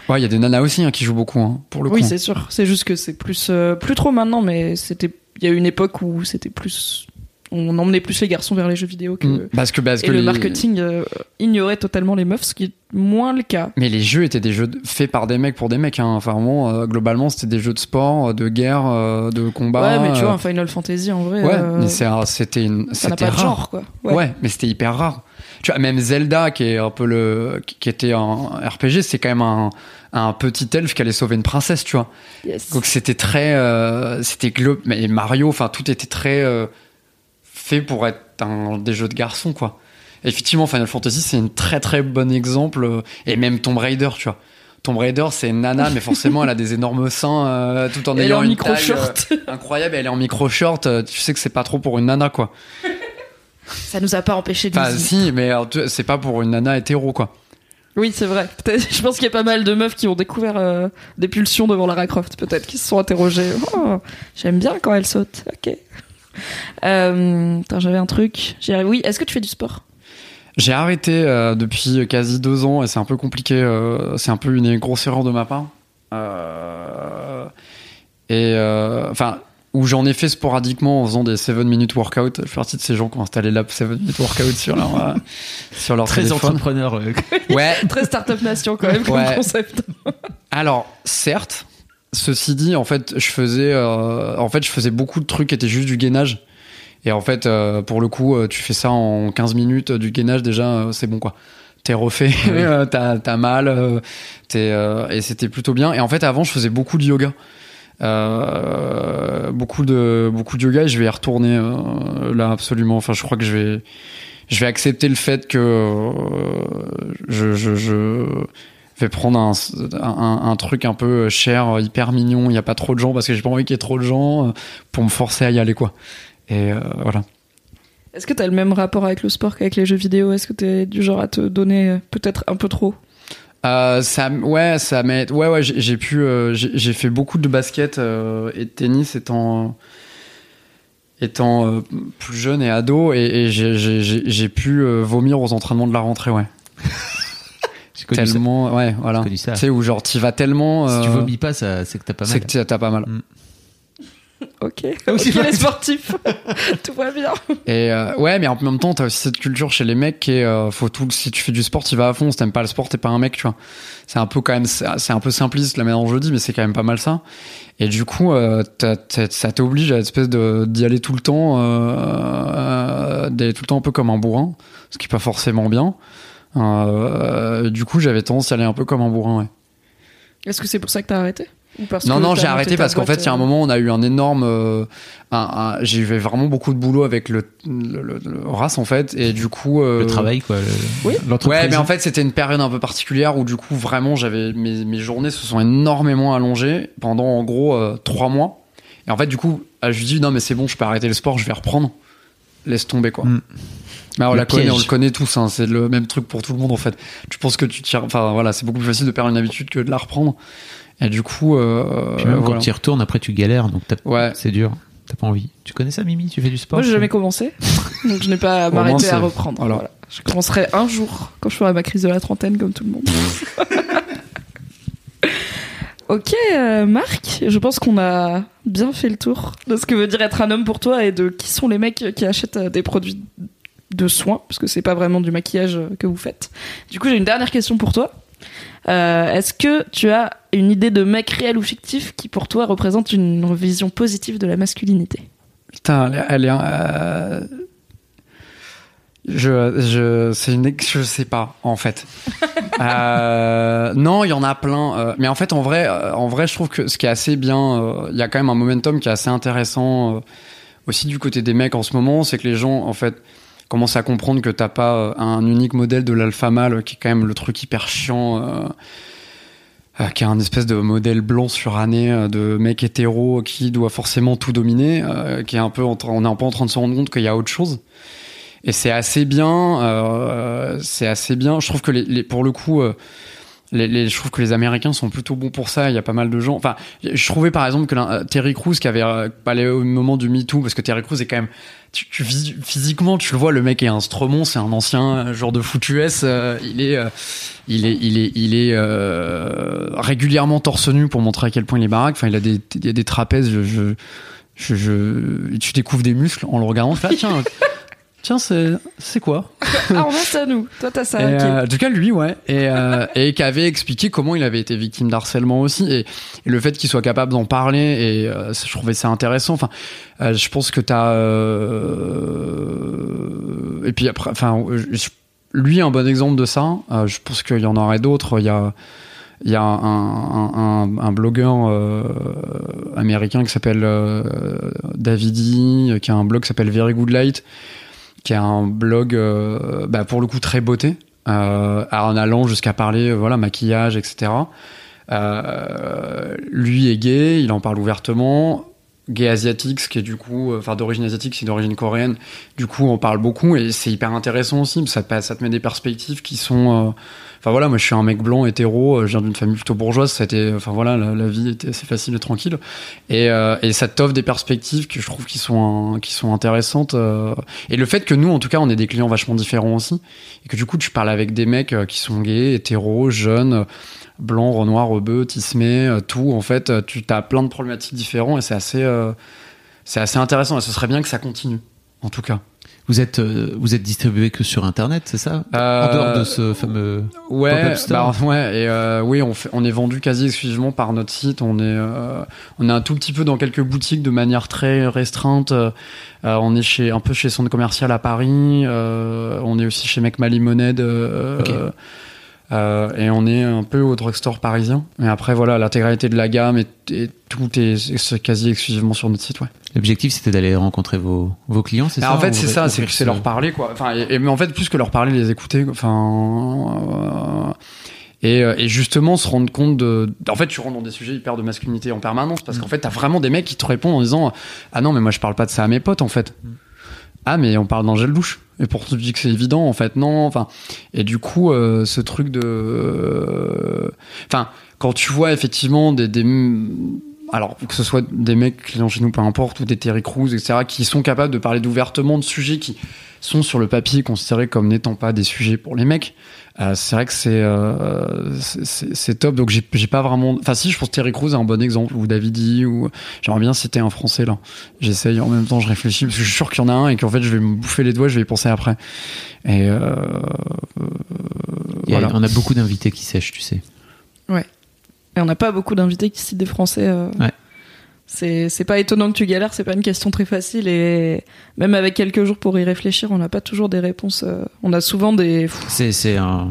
Ouais, il y a des nanas aussi hein, qui jouent beaucoup hein, pour le Oui, coup. c'est sûr. C'est juste que c'est plus, euh, plus trop maintenant, mais c'était, il y a eu une époque où c'était plus, on emmenait plus les garçons vers les jeux vidéo que. Mm. Parce que parce Et que le les- marketing euh, ignorait totalement les meufs, ce qui est moins le cas. Mais les jeux étaient des jeux faits par des mecs pour des mecs. Hein. Enfin, vraiment, euh, globalement, c'était des jeux de sport, euh, de guerre, euh, de combat. ouais, mais tu euh, vois, un Final Fantasy, en vrai, Ouais, euh, mais c'était une, c'était rare. genre, quoi. Ouais. mais c'était hyper rare. Tu vois, même Zelda, qui est un peu le, qui était un RPG, c'est quand même un, un petit elfe qui allait sauver une princesse, tu vois. Yes. Donc c'était très, euh, c'était glo- mais Mario, enfin tout était très euh, fait pour être un, des jeux de garçons, quoi. Et effectivement, Final Fantasy, c'est un très très bon exemple, euh, et même Tomb Raider, tu vois. Tomb Raider, c'est une nana, mais forcément, elle a des énormes seins, euh, tout en Elle ayant en une micro taille, short. euh, incroyable. Elle est en micro short. euh, Tu sais que c'est pas trop pour une nana, quoi. Ça nous a pas empêché de Enfin, si, mais c'est pas pour une nana hétéro, quoi. Oui, c'est vrai. Je pense qu'il y a pas mal de meufs qui ont découvert euh, des pulsions devant Lara Croft, peut-être, qui se sont interrogées. Oh, J'aime bien quand elle saute. Ok. Euh, J'avais un truc. Oui, est-ce que tu fais du sport? J'ai arrêté euh, depuis quasi deux ans et c'est un peu compliqué. euh, c'est un peu une grosse erreur de ma part. Euh, et euh, enfin, où j'en ai fait sporadiquement en faisant des 7 minutes workout. Je fais partie de ces gens qui ont installé l'app 7 minutes workout sur leur, euh, sur leur Très téléphone. entrepreneur. euh, Ouais. Très Startup Nation quand même comme Ouais. concept. Alors, certes, ceci dit, en fait, je faisais, euh, en fait, je faisais beaucoup de trucs qui étaient juste du gainage. Et en fait, euh, pour le coup, euh, tu fais ça en 15 minutes, du gainage, déjà, c'est bon, quoi. T'es refait, t'as mal, euh, t'es, euh, et c'était plutôt bien. Et en fait, avant, je faisais beaucoup de yoga. Euh, beaucoup de beaucoup de yoga et je vais y retourner euh, là absolument enfin je crois que je vais je vais accepter le fait que euh, je, je, je vais prendre un, un, un truc un peu cher, hyper mignon, il n'y a pas trop de gens parce que j'ai pas envie qu'il y ait trop de gens euh, pour me forcer à y aller quoi. Et euh, voilà. Est-ce que t'as le même rapport avec le sport qu'avec les jeux vidéo? Est-ce que t'es du genre à te donner euh, peut-être un peu trop? Euh, ça, ouais, ça. Ouais, ouais, j'ai pu, euh, j'ai fait beaucoup de basket euh, et de tennis étant étant plus jeune et ado et, et j'ai- j'ai j'ai- j'ai pu vomir aux entraînements de la rentrée, ouais. Ça. Tellement, ouais, voilà. J'ai connu ça. Tu sais où genre t'y vas tellement. Si tu euh, vomis pas, ça, c'est que t'as pas c'est mal. que t'as t'as pas mal. Ok. Ok, les sportifs. Tout va bien. Et euh, ouais, mais en même temps, t'as aussi cette culture chez les mecs qui est, euh, faut tout. Si tu fais du sport, tu vas à fond. Si t'aimes pas le sport, t'es pas un mec, tu vois. C'est un peu quand même, c'est c'est un peu simpliste la manière dont je le dis, mais c'est quand même pas mal ça. Et du coup, euh, t'as- t'as- ça t'oblige à espèce de d'y aller tout le temps, euh, euh, d'aller tout le temps un peu comme un bourrin, ce qui est pas forcément bien. Euh, du coup, j'avais tendance à aller un peu comme un bourrin, ouais. Est-ce que c'est pour ça que t'as arrêté Ou parce Non, que non, j'ai arrêté parce qu'en fait, il y a un euh, moment, on a eu un énorme. euh, un- un- j'ai eu vraiment beaucoup de boulot avec le, le, le- le RAS, en fait, et du coup. euh, Le travail, quoi. le- Oui. L'entreprise. Ouais, mais en fait, c'était une période un peu particulière où, du coup, vraiment, j'avais. Mes, mes journées se sont énormément allongées pendant, en gros, euh, trois mois. Et en fait, du coup, euh, je lui dis, non, mais c'est bon, je peux arrêter le sport, je vais reprendre. Laisse tomber, quoi. Mm. Bah, on Le la connaît, on le connaît tous, hein, c'est le même truc pour tout le monde en fait. Tu penses que tu tires, enfin voilà, c'est beaucoup plus facile de perdre une habitude que de la reprendre. Et du coup, euh, Puis même voilà. quand tu y retournes, après tu galères, donc t'as- Ouais. c'est dur. T'as pas envie. Tu connais ça, Mimi? Tu fais du sport? Moi, j'ai jamais commencé, donc je n'ai pas à m'arrêter à reprendre. Voilà. Je commencerai un jour quand je ferai ma crise de la trentaine, comme tout le monde. ok, euh, Marc, je pense qu'on a bien fait le tour de ce que veut dire être un homme pour toi et de qui sont les mecs qui achètent euh, des produits de soins, parce que c'est pas vraiment du maquillage euh, que vous faites. Du coup, j'ai une dernière question pour toi. Euh, Est-ce que tu as une idée de mec réel ou fictif qui pour toi représente une vision positive de la masculinité? Putain, elle est, euh, je, je, c'est une, ex- je sais pas en fait. Euh, non, il y en a plein, euh, mais en fait, en vrai, euh, en vrai, je trouve que ce qui est assez bien, il y a quand même un momentum qui est assez intéressant aussi du côté des mecs en ce moment, c'est que les gens, en fait, commences à comprendre que t'as pas euh, un unique modèle de l'alpha mâle qui est quand même le truc hyper chiant. euh, euh, qui est un espèce de modèle blanc suranné euh, de mec hétéro qui doit forcément tout dominer, euh, qui est un peu en on est un peu en train de se rendre compte qu'il y a autre chose. Et c'est assez bien, euh, c'est assez bien. Je trouve que les, les- pour le coup, euh, les, les- je trouve que les Américains sont plutôt bons pour ça. Il y a pas mal de gens. Enfin, je trouvais par exemple que euh, Terry Crews qui avait euh, parlé au moment du Me Too, parce que Terry Crews est quand même, tu, tu physiquement, tu le vois, le mec est un stromon, c'est un ancien euh, genre de foot US. euh, il est, euh, il est, il est, il est euh, régulièrement torse nu pour montrer à quel point il est baraque. Enfin, il a des, il y a des trapèzes. Je, je, je, tu découvres des muscles en le regardant. Ah, tiens, tiens, c'est, c'est quoi Ah, on a ça, nous. Toi, t'as ça. euh, en tout cas, lui, ouais. Et, euh, et qui avait expliqué comment il avait été victime d'harcèlement aussi. Et, et le fait qu'il soit capable d'en parler, et euh, je trouvais ça intéressant. Enfin, je pense que t'as. Et puis après, enfin, lui, un bon exemple de ça. Je pense qu'il y en aurait d'autres. Il y a. Il y a un, un, un, un blogueur euh, américain qui s'appelle euh, Davidi, qui a un blog qui s'appelle Very Good Light, qui a un blog euh, bah, pour le coup très beauté, euh, en allant jusqu'à parler euh, voilà maquillage, etc. Lui est gay, il en parle ouvertement. Gay asiatique, ce qui est du coup, enfin d'origine asiatique, c'est d'origine coréenne. Du coup, on parle beaucoup et c'est hyper intéressant aussi. ça te met des perspectives qui sont. Enfin voilà, moi je suis un mec blanc hétéro, euh, je viens d'une famille plutôt bourgeoise. Ça a été, enfin voilà, la, vie était assez facile et tranquille. Et, euh, et ça t'offre des perspectives que je trouve qui sont qui sont intéressantes. euh. Et le fait que nous, en tout cas, on est des clients vachement différents aussi, et que du coup, tu parles avec des mecs euh, qui sont gays, hétéros, jeunes, blancs, renois, rebeux, tismés, tout. En fait, tu as plein de problématiques différentes et c'est assez euh, c'est assez intéressant. Et ce serait bien que ça continue, en tout cas. Vous êtes, euh, vous êtes distribué que sur Internet, c'est ça Euh, En dehors de ce fameux. Ouais, store. bah, ouais, et euh, oui, on, fait, on est vendu quasi exclusivement par notre site. On est, euh, on est un tout petit peu dans quelques boutiques de manière très restreinte. On est chez un peu chez Centre Commercial à Paris. On est aussi chez Mec Limonade. Ok. Euh, et on est un peu au drugstore parisien. Et après, voilà, l'intégralité de la gamme et, et tout est, quasi exclusivement sur notre site, ouais. L'objectif, c'était d'aller rencontrer vos, vos clients, c'est Mais ça en fait, c'est ça, c'est ce- leur parler, quoi. Enfin, et, et- mais en fait, plus que leur parler, les écouter. Enfin, euh, et, euh, et justement, se rendre compte de. En fait, tu rentres dans des sujets hyper de masculinité en permanence parce qu'en fait, t'as vraiment des mecs qui te répondent en disant Ah non, mais moi, je parle pas de ça à mes potes, en fait. Ah, mais on parle d'un douche. Et pour tu dis que c'est évident, en fait, non. Enfin, et du coup, euh, ce truc de. euh, Enfin, quand tu vois effectivement des, des alors que ce soit des mecs clients chez nous peu importe ou des Terry Crews etc qui sont capables de parler d'ouvertement de sujets qui sont sur le papier considérés comme n'étant pas des sujets pour les mecs euh, c'est vrai que c'est euh, c'est- top donc j'ai pas vraiment enfin si je pense que Terry Crews est un bon exemple ou Davidi ou j'aimerais bien citer un français là j'essaye en même temps je réfléchis parce que je suis sûr qu'il y en a un et qu'en fait je vais me bouffer les doigts je vais y penser après et euh, Il y a- voilà. On a beaucoup d'invités qui sèchent, tu sais. Et on n'a pas beaucoup d'invités qui citent des Français. euh. Ouais. C'est c'est pas étonnant que tu galères, c'est pas une question très facile et même avec quelques jours pour y réfléchir, on n'a pas toujours des réponses. euh, On a souvent des. C'est c'est un.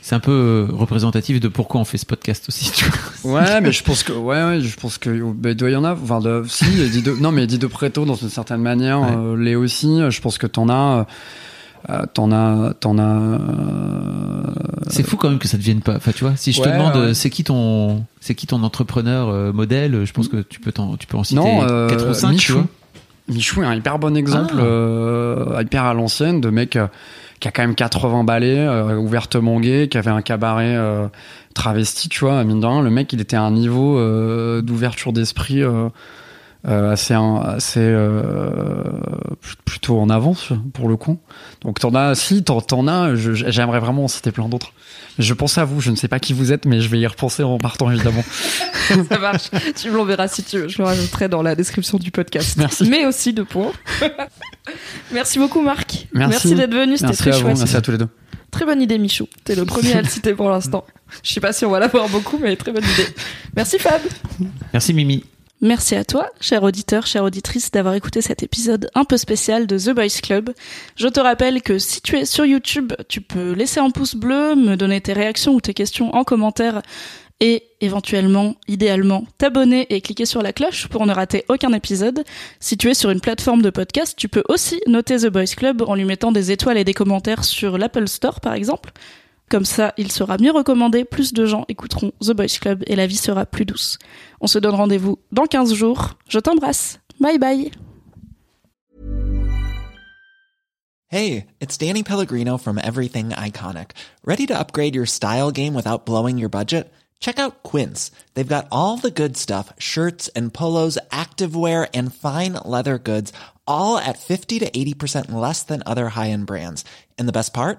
C'est un peu représentatif de pourquoi on fait ce podcast aussi. Tu vois. Ouais, mais je pense que ouais, ouais je pense que bah, il doit y en avoir. Enfin, de, si, dit de, non, mais dit de Preto dans une certaine manière, Ouais. euh, Léo aussi. Je pense que t'en as, euh, t'en as, t'en as. euh, C'est fou quand même que ça devienne pas. Enfin, tu vois, si je te demande euh, c'est qui ton, c'est qui ton entrepreneur euh, modèle, je pense que tu peux t'en, tu peux en citer Non, euh, 4 ou 5 tu Michou. vois. Michou est un hyper bon exemple, Ah. euh, hyper à l'ancienne, de mec euh, qui a quand même 80 balais, euh, ouvertement gay, qui avait un cabaret euh, travesti, tu vois, mine de rien, le mec, il était à un niveau euh, d'ouverture d'esprit euh, euh, assez, assez euh, plutôt en avance, pour le coup. Donc t'en as, si, t'en, t'en as, je- j'aimerais vraiment en citer plein d'autres. Je pense à vous, je ne sais pas qui vous êtes, mais je vais y repenser en partant, évidemment. ça marche. tu me l'enverras si tu veux. Je le rajouterai dans la description du podcast. Merci. Mais aussi de points. merci beaucoup, Marc. Merci. d'être venu. C'était Merci très à vous, chouette. merci à tous les deux. Très bonne idée, Michou. T'es le premier à le citer pour l'instant. Je sais pas si on va l'avoir beaucoup, mais très bonne idée. Merci, Fab. Merci Mimi. Merci à toi, cher auditeur, chère auditrice, d'avoir écouté cet épisode un peu spécial de The Boys Club. Je te rappelle que si tu es sur YouTube, tu peux laisser un pouce bleu, me donner tes réactions ou tes questions en commentaire et éventuellement, idéalement, t'abonner et cliquer sur la cloche pour ne rater aucun épisode. Si tu es sur une plateforme de podcast, tu peux aussi noter The Boys Club en lui mettant des étoiles et des commentaires sur l'Apple Store par exemple. Comme ça, il sera mieux recommandé, plus de gens écouteront The Boys Club et la vie sera plus douce. On se donne rendez-vous dans 15 jours. Je t'embrasse. Bye bye. Hey, it's Danny Pellegrino from Everything Iconic. Ready to upgrade your style game without blowing your budget? Check out Quince. They've got all the good stuff shirts and polos, activewear, and fine leather goods, all at 50 to 80% less than other high end brands. And the best part?